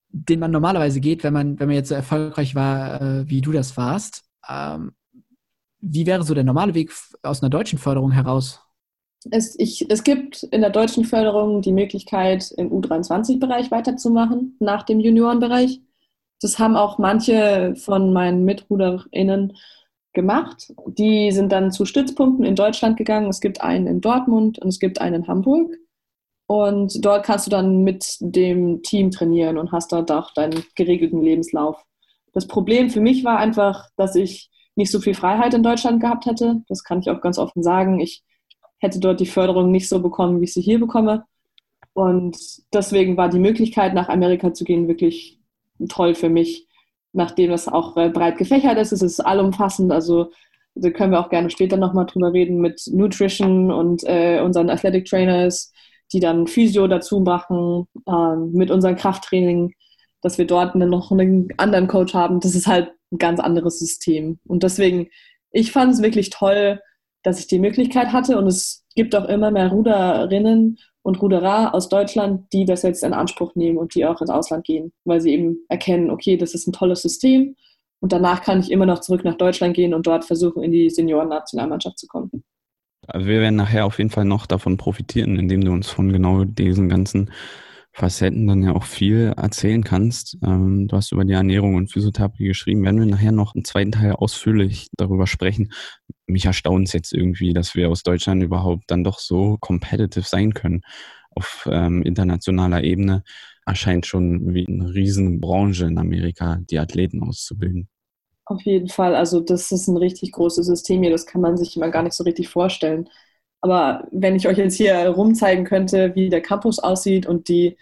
den man normalerweise geht, wenn man, wenn man jetzt so erfolgreich war, äh, wie du das warst. Ähm, wie wäre so der normale Weg aus einer deutschen Förderung heraus? Es, ich, es gibt in der deutschen Förderung die Möglichkeit, im U23-Bereich weiterzumachen, nach dem Juniorenbereich. Das haben auch manche von meinen MitruderInnen gemacht. Die sind dann zu Stützpunkten in Deutschland gegangen. Es gibt einen in Dortmund und es gibt einen in Hamburg. Und dort kannst du dann mit dem Team trainieren und hast dort auch deinen geregelten Lebenslauf. Das Problem für mich war einfach, dass ich nicht so viel Freiheit in Deutschland gehabt hätte. Das kann ich auch ganz offen sagen. Ich hätte dort die Förderung nicht so bekommen, wie ich sie hier bekomme. Und deswegen war die Möglichkeit, nach Amerika zu gehen, wirklich toll für mich. Nachdem es auch äh, breit gefächert ist, es ist allumfassend. Also da können wir auch gerne später nochmal drüber reden mit Nutrition und äh, unseren Athletic Trainers, die dann Physio dazu machen, äh, mit unserem Krafttraining, dass wir dort noch einen anderen Coach haben. Das ist halt ein ganz anderes System. Und deswegen, ich fand es wirklich toll, dass ich die Möglichkeit hatte und es gibt auch immer mehr Ruderinnen und Ruderer aus Deutschland, die das jetzt in Anspruch nehmen und die auch ins Ausland gehen, weil sie eben erkennen, okay, das ist ein tolles System und danach kann ich immer noch zurück nach Deutschland gehen und dort versuchen, in die Senioren-Nationalmannschaft zu kommen. Also wir werden nachher auf jeden Fall noch davon profitieren, indem du uns von genau diesen ganzen Facetten dann ja auch viel erzählen kannst. Ähm, du hast über die Ernährung und Physiotherapie geschrieben. Werden wir nachher noch im zweiten Teil ausführlich darüber sprechen. Mich erstaunt es jetzt irgendwie, dass wir aus Deutschland überhaupt dann doch so competitive sein können. Auf ähm, internationaler Ebene erscheint schon wie eine riesen Branche in Amerika, die Athleten auszubilden. Auf jeden Fall. Also das ist ein richtig großes System hier. Das kann man sich immer gar nicht so richtig vorstellen. Aber wenn ich euch jetzt hier rumzeigen könnte, wie der Campus aussieht und die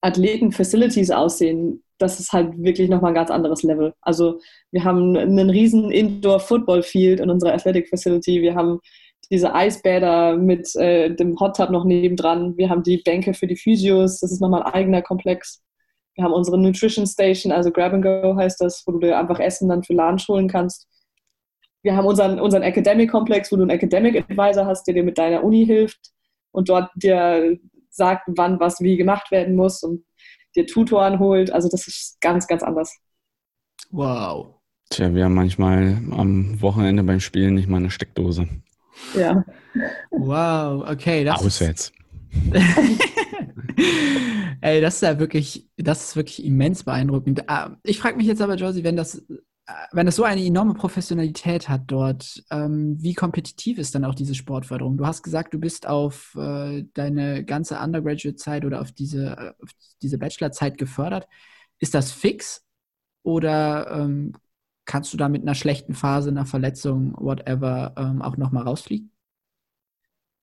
Athleten-Facilities aussehen, das ist halt wirklich nochmal ein ganz anderes Level. Also wir haben einen riesen Indoor-Football-Field in unserer Athletic-Facility. Wir haben diese Eisbäder mit äh, dem Hot Tub noch nebendran. Wir haben die Bänke für die Physios. Das ist nochmal ein eigener Komplex. Wir haben unsere Nutrition Station, also Grab and Go heißt das, wo du dir einfach Essen dann für Lunch holen kannst. Wir haben unseren, unseren Academic-Komplex, wo du einen Academic Advisor hast, der dir mit deiner Uni hilft und dort dir sagt, wann was wie gemacht werden muss und dir Tutoren holt. Also das ist ganz, ganz anders. Wow. Tja, wir haben manchmal am Wochenende beim Spielen nicht mal eine Steckdose. Ja. Wow, okay. Das Auswärts. Ey, das ist ja wirklich, das ist wirklich immens beeindruckend. Ah, ich frage mich jetzt aber, Josie, wenn das wenn es so eine enorme Professionalität hat dort, ähm, wie kompetitiv ist dann auch diese Sportförderung? Du hast gesagt, du bist auf äh, deine ganze Undergraduate-Zeit oder auf diese, äh, auf diese Bachelor-Zeit gefördert. Ist das fix oder ähm, kannst du da mit einer schlechten Phase, einer Verletzung, whatever, ähm, auch nochmal rausfliegen?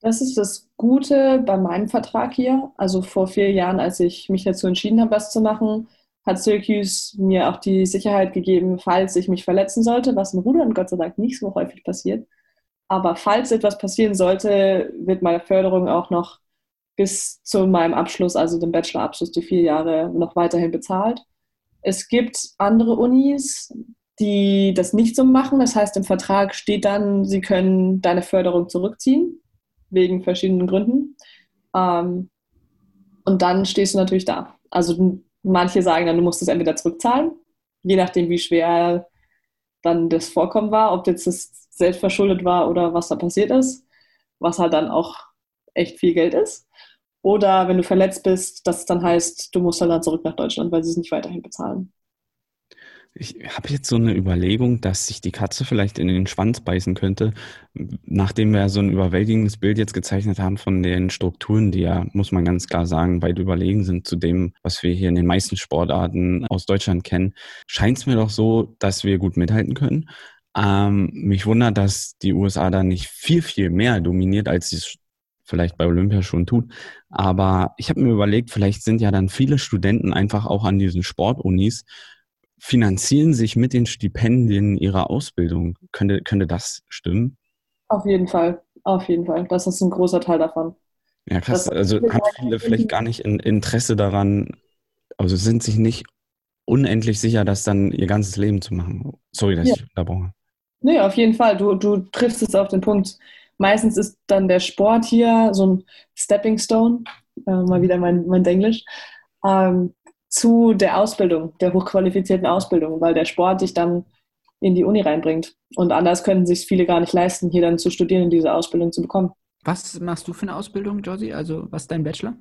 Das ist das Gute bei meinem Vertrag hier. Also vor vier Jahren, als ich mich dazu entschieden habe, was zu machen, hat Syracuse mir auch die Sicherheit gegeben, falls ich mich verletzen sollte, was im Rudern Gott sei Dank nicht so häufig passiert. Aber falls etwas passieren sollte, wird meine Förderung auch noch bis zu meinem Abschluss, also dem Bachelorabschluss, die vier Jahre, noch weiterhin bezahlt. Es gibt andere Unis, die das nicht so machen. Das heißt, im Vertrag steht dann, sie können deine Förderung zurückziehen, wegen verschiedenen Gründen. Ähm, und dann stehst du natürlich da. Also manche sagen dann, du musst es entweder zurückzahlen, je nachdem, wie schwer dann das Vorkommen war, ob jetzt das selbst verschuldet war oder was da passiert ist, was halt dann auch echt viel Geld ist. Oder wenn du verletzt bist, dass es dann heißt, du musst dann zurück nach Deutschland, weil sie es nicht weiterhin bezahlen. Ich habe jetzt so eine Überlegung, dass sich die Katze vielleicht in den Schwanz beißen könnte, nachdem wir so ein überwältigendes Bild jetzt gezeichnet haben von den Strukturen, die ja, muss man ganz klar sagen, weit überlegen sind zu dem, was wir hier in den meisten Sportarten aus Deutschland kennen, scheint es mir doch so, dass wir gut mithalten können. Ähm, mich wundert, dass die USA da nicht viel, viel mehr dominiert, als sie es vielleicht bei Olympia schon tut. Aber ich habe mir überlegt, vielleicht sind ja dann viele Studenten einfach auch an diesen Sportunis finanzieren sich mit den Stipendien ihrer Ausbildung. Könnte, könnte das stimmen? Auf jeden Fall, auf jeden Fall. Das ist ein großer Teil davon. Ja, krass. Das also haben viele vielleicht gar nicht in Interesse daran, also sind sich nicht unendlich sicher, das dann ihr ganzes Leben zu machen. Sorry, dass ja. ich unterbrochen Nee, auf jeden Fall. Du, du triffst es auf den Punkt. Meistens ist dann der Sport hier so ein Stepping Stone, äh, mal wieder mein, mein Englisch, ähm, zu der Ausbildung, der hochqualifizierten Ausbildung, weil der Sport dich dann in die Uni reinbringt. Und anders können sich viele gar nicht leisten, hier dann zu studieren und diese Ausbildung zu bekommen. Was machst du für eine Ausbildung, Josie? Also was ist dein Bachelor?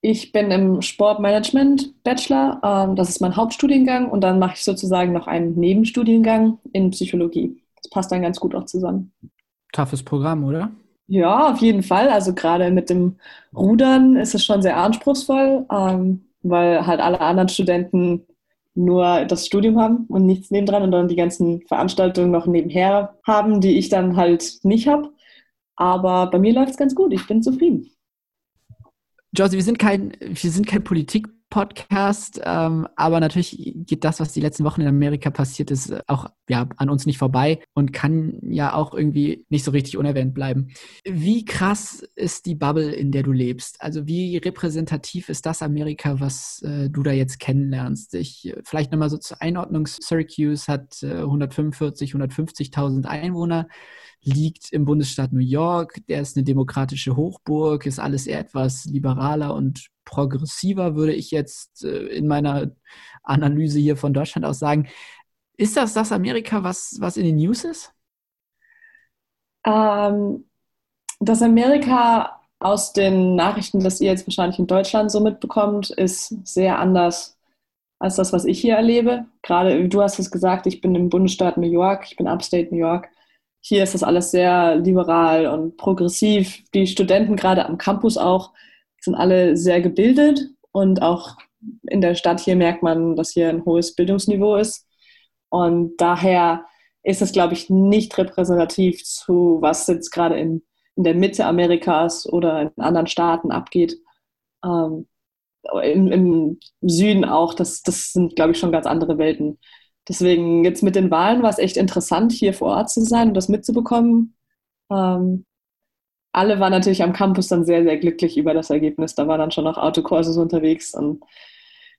Ich bin im Sportmanagement Bachelor. Ähm, das ist mein Hauptstudiengang und dann mache ich sozusagen noch einen Nebenstudiengang in Psychologie. Das passt dann ganz gut auch zusammen. Toughes Programm, oder? Ja, auf jeden Fall. Also gerade mit dem Rudern ist es schon sehr anspruchsvoll. Ähm, weil halt alle anderen Studenten nur das Studium haben und nichts nebendran und dann die ganzen Veranstaltungen noch nebenher haben, die ich dann halt nicht habe. Aber bei mir läuft es ganz gut. Ich bin zufrieden. Josie, wir sind kein, wir sind kein Politik Podcast, ähm, aber natürlich geht das, was die letzten Wochen in Amerika passiert ist, auch ja, an uns nicht vorbei und kann ja auch irgendwie nicht so richtig unerwähnt bleiben. Wie krass ist die Bubble, in der du lebst? Also wie repräsentativ ist das Amerika, was äh, du da jetzt kennenlernst? Ich, vielleicht nochmal so zur Einordnung, Syracuse hat äh, 145, 150.000 Einwohner liegt im Bundesstaat New York, der ist eine demokratische Hochburg, ist alles eher etwas liberaler und progressiver, würde ich jetzt äh, in meiner Analyse hier von Deutschland aus sagen. Ist das das Amerika, was, was in den News ist? Ähm, das Amerika aus den Nachrichten, das ihr jetzt wahrscheinlich in Deutschland so mitbekommt, ist sehr anders als das, was ich hier erlebe. Gerade, du hast es gesagt, ich bin im Bundesstaat New York, ich bin Upstate New York. Hier ist das alles sehr liberal und progressiv. Die Studenten gerade am Campus auch sind alle sehr gebildet und auch in der Stadt hier merkt man, dass hier ein hohes Bildungsniveau ist. Und daher ist es, glaube ich, nicht repräsentativ zu, was jetzt gerade in, in der Mitte Amerikas oder in anderen Staaten abgeht. Ähm, im, im, Süden auch, das, das sind, glaube ich, schon ganz andere Welten. Deswegen jetzt mit den Wahlen war es echt interessant, hier vor Ort zu sein und das mitzubekommen. Ähm, alle waren natürlich am Campus dann sehr, sehr glücklich über das Ergebnis. Da waren dann schon noch Autokurses unterwegs und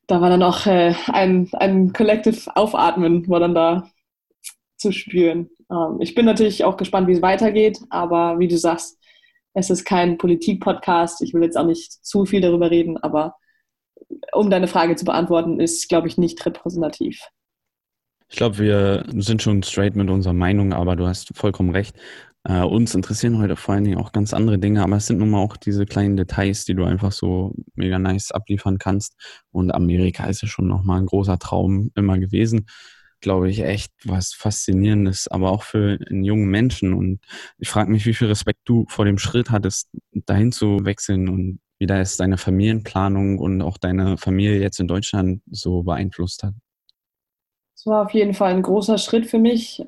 da war dann auch äh, ein, ein Collective Aufatmen, war dann da zu spüren. Ähm, ich bin natürlich auch gespannt, wie es weitergeht, aber wie du sagst, es ist kein Politik-Podcast. Ich will jetzt auch nicht zu viel darüber reden, aber um deine Frage zu beantworten, ist, glaube ich, nicht repräsentativ. Ich glaube, wir sind schon straight mit unserer Meinung, aber du hast vollkommen recht. Äh, uns interessieren heute vor allen Dingen auch ganz andere Dinge, aber es sind nun mal auch diese kleinen Details, die du einfach so mega nice abliefern kannst. Und Amerika ist ja schon nochmal ein großer Traum immer gewesen. Glaube ich, echt was Faszinierendes, aber auch für einen jungen Menschen. Und ich frage mich, wie viel Respekt du vor dem Schritt hattest, dahin zu wechseln und wie da es deine Familienplanung und auch deine Familie jetzt in Deutschland so beeinflusst hat. Es war auf jeden Fall ein großer Schritt für mich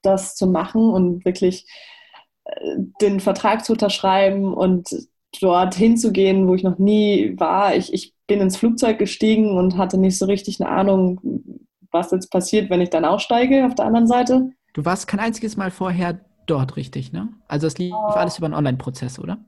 das zu machen und wirklich äh, den Vertrag zu unterschreiben und dort hinzugehen, wo ich noch nie war. Ich, ich bin ins Flugzeug gestiegen und hatte nicht so richtig eine Ahnung, was jetzt passiert, wenn ich dann aussteige auf der anderen Seite. Du warst kein einziges Mal vorher dort, richtig, ne? Also es lief alles über einen Online-Prozess, oder?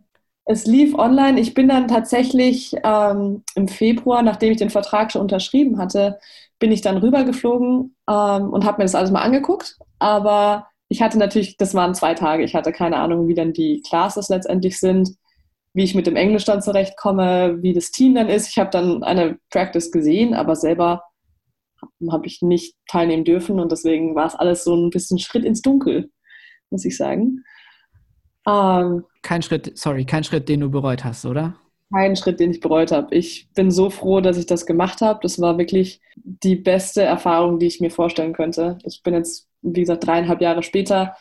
Es lief online. Ich bin dann tatsächlich ähm, im Februar, nachdem ich den Vertrag schon unterschrieben hatte, bin ich dann rübergeflogen ähm, und habe mir das alles mal angeguckt. Aber ich hatte natürlich, das waren zwei Tage, ich hatte keine Ahnung, wie dann die Classes letztendlich sind. wie ich mit dem Englisch dann zurechtkomme, wie das Team dann ist. Ich habe dann eine Practice gesehen, aber selber habe ich nicht teilnehmen dürfen und deswegen war es alles so ein bisschen Schritt ins Dunkel, muss ich sagen. Ähm, kein Schritt, sorry, kein Schritt, den du bereut hast, oder? Kein Schritt, den ich bereut habe. Ich bin so froh, dass ich das gemacht habe. Das war wirklich die beste Erfahrung, die ich mir vorstellen könnte. Ich bin jetzt, wie gesagt, dreieinhalb Jahre später,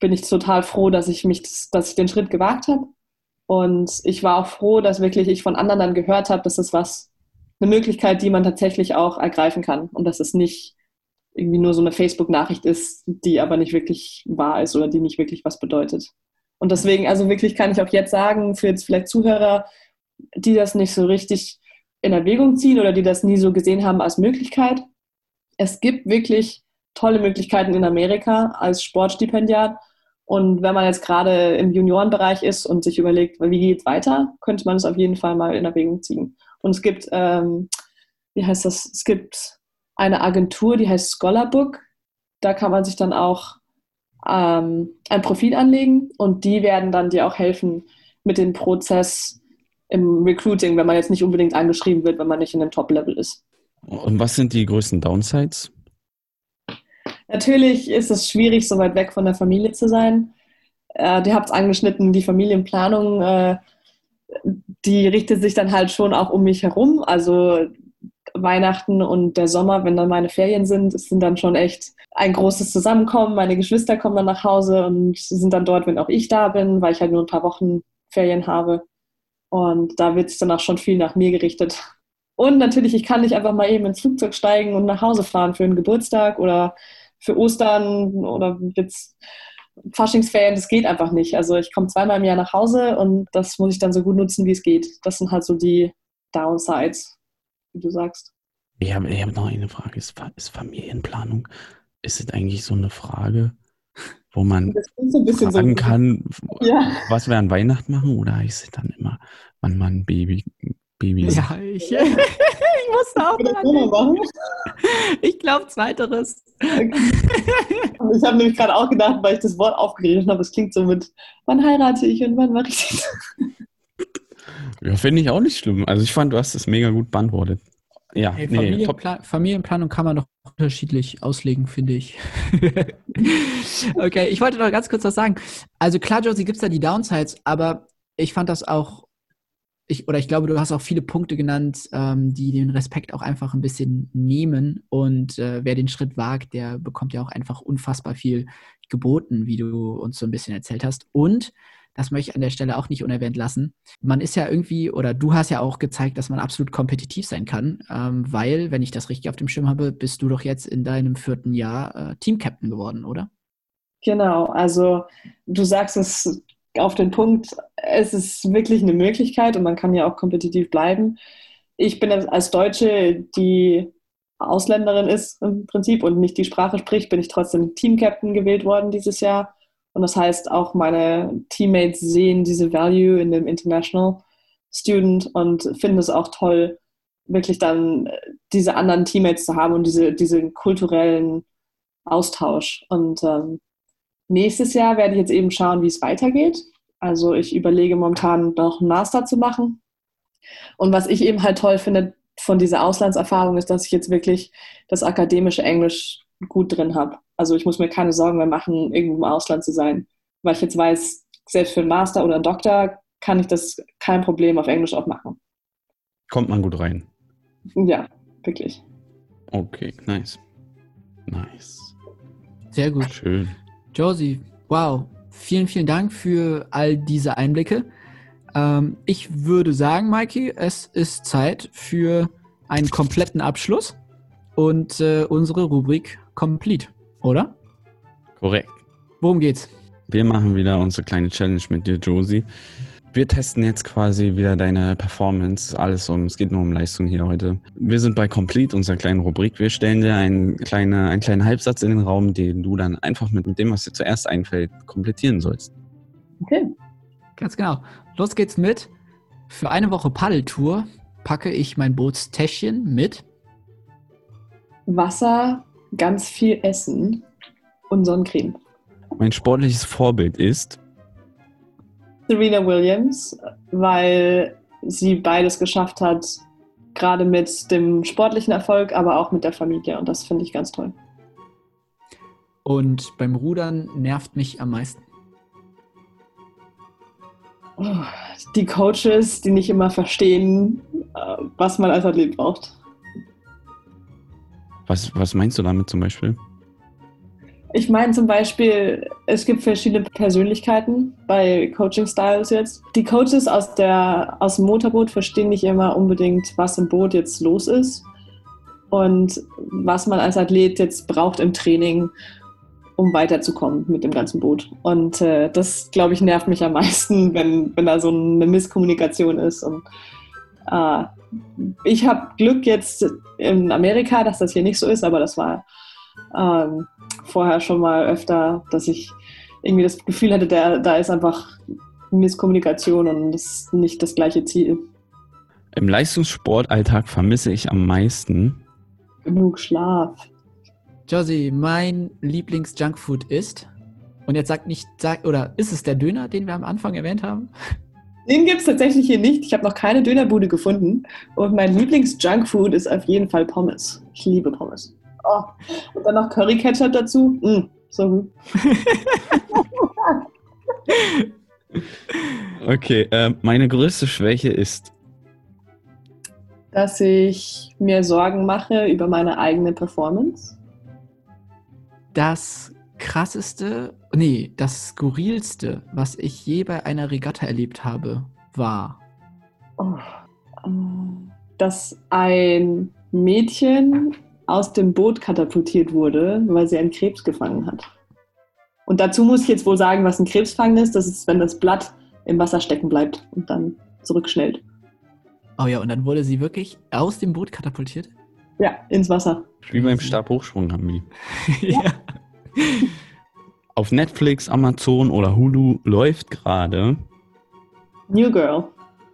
bin ich total froh, dass ich mich, dass ich den Schritt gewagt habe. Und ich war auch froh, dass wirklich ich von anderen dann gehört habe, dass das was, eine Möglichkeit, die man tatsächlich auch ergreifen kann und dass es nicht irgendwie nur so eine Facebook-Nachricht ist, die aber nicht wirklich wahr ist oder die nicht wirklich was bedeutet. Und deswegen, also wirklich kann ich auch jetzt sagen, für jetzt vielleicht Zuhörer, die das nicht so richtig in Erwägung ziehen oder die das nie so gesehen haben als Möglichkeit. Es gibt wirklich tolle Möglichkeiten in Amerika als Sportstipendiat. Und wenn man jetzt gerade im Juniorenbereich ist und sich überlegt, wie geht es weiter, könnte man es auf jeden Fall mal in Erwägung ziehen. Und es gibt, ähm, wie heißt das? Es gibt eine Agentur, die heißt Scholarbook. Da kann man sich dann auch ähm, ein Profil anlegen und die werden dann dir auch helfen mit dem Prozess im Recruiting, wenn man jetzt nicht unbedingt angeschrieben wird, wenn man nicht in dem Top-Level ist. Und was sind die größten Downsides? Natürlich ist es schwierig, so weit weg von der Familie zu sein. Äh, ihr habt es angeschnitten, die Familienplanung, äh, die richtet sich dann halt schon auch um mich herum. Also Weihnachten und der Sommer, wenn dann meine Ferien sind, sind dann schon echt ein großes Zusammenkommen. Meine Geschwister kommen dann nach Hause und sind dann dort, wenn auch ich da bin, weil ich halt nur ein paar Wochen Ferien habe. Und da wird es dann auch schon viel nach mir gerichtet. Und natürlich, ich kann nicht einfach mal eben ins Flugzeug steigen und nach Hause fahren für einen Geburtstag oder für Ostern oder jetzt Faschingsferien, das geht einfach nicht. Also ich komme zweimal im Jahr nach Hause und das muss ich dann so gut nutzen, wie es geht. Das sind halt so die Downsides wie du sagst. Ich habe ich noch eine Frage. Ist, ist, Familienplanung, ist es eigentlich so eine Frage, wo man so fragen so kann, ja. was wir an Weihnachten machen? Oder ist es dann immer, wann man Baby, Baby? Ja, ich, ich muss auch machen. Ich glaube, zweiteres. Ich habe nämlich gerade auch gedacht, weil ich das Wort aufgeredet habe, es klingt so mit, wann heirate ich und wann mache ich das? Ja, finde ich auch nicht schlimm. Also ich fand, du hast das mega gut beantwortet. Ja, hey, nee, Familienpla Familienplanung kann man noch unterschiedlich auslegen, finde ich. okay, ich wollte noch ganz kurz was sagen. Also klar, Josie, gibt es da die Downsides, aber ich fand das auch, ich, oder ich glaube, du hast auch viele Punkte genannt, ähm, die den Respekt auch einfach ein bisschen nehmen. Und äh, wer den Schritt wagt, der bekommt ja auch einfach unfassbar viel geboten, wie du uns so ein bisschen erzählt hast. Und das möchte ich an der Stelle auch nicht unerwähnt lassen. Man ist ja irgendwie, oder du hast ja auch gezeigt, dass man absolut kompetitiv sein kann, ähm, weil, wenn ich das richtig auf dem Schirm habe, bist du doch jetzt in deinem vierten Jahr äh, Team-Captain geworden, oder? Genau, also du sagst es auf den Punkt, es ist wirklich eine Möglichkeit und man kann ja auch kompetitiv bleiben. Ich bin als Deutsche, die Ausländerin ist im Prinzip und nicht die Sprache spricht, bin ich trotzdem Team-Captain gewählt worden dieses Jahr. Und das heißt, auch meine Teammates sehen diese Value in dem International Student und finden es auch toll, wirklich dann äh, diese anderen Teammates zu haben und diese, diesen kulturellen Austausch. Und ähm, nächstes Jahr werde ich jetzt eben schauen, wie es weitergeht. Also ich überlege momentan noch einen Master zu machen. Und was ich eben halt toll finde von dieser Auslandserfahrung ist, dass ich jetzt wirklich das akademische Englisch gut drin habe. Also ich muss mir keine Sorgen mehr machen, irgendwo im Ausland zu sein. Weil ich jetzt weiß, selbst für einen Master oder einen Doktor kann ich das kein Problem auf Englisch auch machen. Kommt man gut rein? Ja, wirklich. Okay, nice. Nice. Sehr gut. Schön. Josie, wow. Vielen, vielen Dank für all diese Einblicke. Ähm, ich würde sagen, Mikey, es ist Zeit für einen kompletten Abschluss und äh, unsere Rubrik Complete, oder? Korrekt. Worum geht's? Wir machen wieder unsere kleine Challenge mit dir, Josie. Wir testen jetzt quasi wieder deine Performance, alles um, es geht nur um Leistung hier heute. Wir sind bei Complete, unserer kleinen Rubrik. Wir stellen dir einen, kleine, einen kleinen Halbsatz in den Raum, den du dann einfach mit, mit dem, was dir zuerst einfällt, komplettieren sollst. Okay. Ganz genau. Los geht's mit. Für eine Woche Paddeltour packe ich mein Bootstäschchen mit Wasser, ganz viel Essen und Sonnencreme. Mein sportliches Vorbild ist Serena Williams weil sie beides geschafft hat, gerade mit dem sportlichen Erfolg, aber auch mit der Familie. Und das finde ich ganz toll. Und beim Rudern nervt mich am meisten. Die Coaches, die nicht immer verstehen, äh, was man als Athlet braucht. Was, was meinst du damit zum Beispiel? Ich meine zum Beispiel, es gibt verschiedene Persönlichkeiten bei Coaching-Styles jetzt. Die Coaches aus, der, aus dem Motorboot verstehen nicht immer unbedingt, was im Boot jetzt los ist und was man als Athlet jetzt braucht im Training, um weiterzukommen mit dem ganzen Boot. Und äh, das, glaube ich, nervt mich am meisten, wenn, wenn da so eine Misskommunikation ist. Und äh, ich habe Glück jetzt in Amerika, dass das hier nicht so ist, aber das war ähm, vorher schon mal öfter, dass ich irgendwie das Gefühl hatte, der, da ist einfach Misskommunikation und das ist nicht das gleiche Ziel. Im Leistungssportalltag vermisse ich am meisten genug Schlaf. Josie, mein Lieblings-Junkfood ist. Und jetzt sagt nicht, sag, oder ist es der Döner, den wir am Anfang erwähnt haben? Den gibt es tatsächlich hier nicht. Ich habe noch keine Dönerbude gefunden. Und mein Lieblings-Junkfood ist auf jeden Fall Pommes. Ich liebe Pommes. Oh. Und dann noch Curry Ketchup dazu. Mm, so gut. okay, äh, meine größte Schwäche ist. Dass ich mir Sorgen mache über meine eigene Performance. Das krasseste, nee, das skurrilste, was ich je bei einer Regatta erlebt habe, war. Oh, dass ein Mädchen aus dem Boot katapultiert wurde, weil sie einen Krebs gefangen hat. Und dazu muss ich jetzt wohl sagen, was ein Krebsfangen ist. Das ist, wenn das Blatt im Wasser stecken bleibt und dann zurückschnellt. Oh ja, und dann wurde sie wirklich aus dem Boot katapultiert? Ja, ins Wasser. Wie beim Stabhochsprung haben wir. ja. Auf Netflix, Amazon oder Hulu läuft gerade New Girl.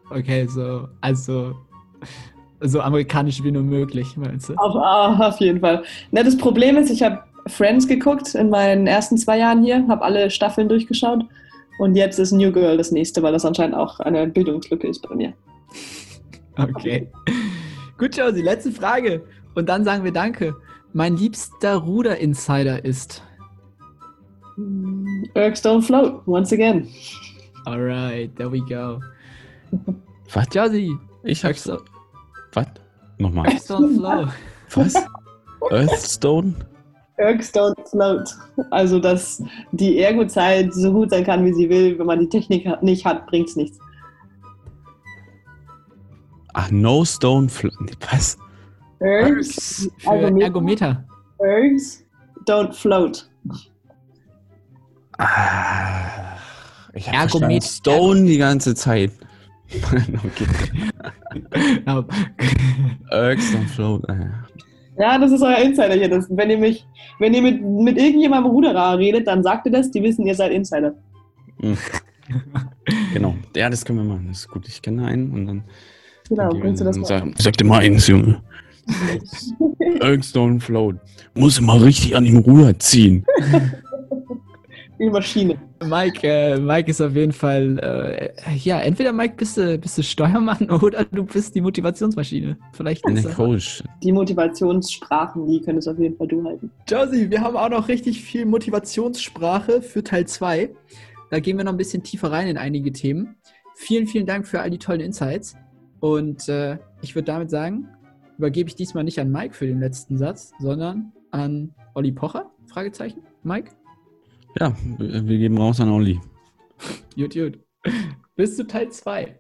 Okay, so, also so amerikanisch wie nur möglich, meinst du? Auf, auf jeden Fall. Na, das Problem ist, ich habe Friends geguckt in meinen ersten zwei Jahren hier, habe alle Staffeln durchgeschaut und jetzt ist New Girl das nächste, weil das anscheinend auch eine Bildungslücke ist bei mir. Okay. Gut, Josie, letzte Frage. Und dann sagen wir Danke. Mein liebster Ruder-Insider ist. Eric's don't float, once again. Alright, there we go. Was? Josie. Ich hab's. Was? Nochmal. Earthstone Flow. Was? Earthstone? Eric's don't float. Also, dass die Ergo-Zeit so gut sein kann, wie sie will. Wenn man die Technik nicht hat, bringt's nichts. Ach, no stone float. Was? Ergs. Für also Ergometer. Ergs don't float. Ah, ich habe Stone die ganze Zeit. Ergs don't float. Ja, das ist euer Insider hier. Das, wenn ihr mich, wenn ihr mit, mit irgendjemandem Ruderer redet, dann sagt ihr das, die wissen, ihr seid Insider. Hm. genau. Ja, das können wir machen. Das ist gut. Ich kenne einen und dann. Genau, bringst du das mal. Sag, sag dir mal eins, Junge. Ergstone Float. Muss immer richtig an dem Ruder ziehen. Die Maschine. Mike, äh, Mike ist auf jeden Fall, äh, ja, entweder Mike bist du, bist du Steuermann oder du bist die Motivationsmaschine. Vielleicht ist Coach. Die Motivationssprachen, die könntest auf jeden Fall du halten. Josie, wir haben auch noch richtig viel Motivationssprache für Teil 2. Da gehen wir noch ein bisschen tiefer rein in einige Themen. Vielen, vielen Dank für all die tollen Insights. Und äh, ich würde damit sagen, übergebe ich diesmal nicht an Mike für den letzten Satz, sondern an Olli Pocher? Fragezeichen. Mike? Ja, wir geben raus an Olli. gut, gut. Bis zu Teil 2.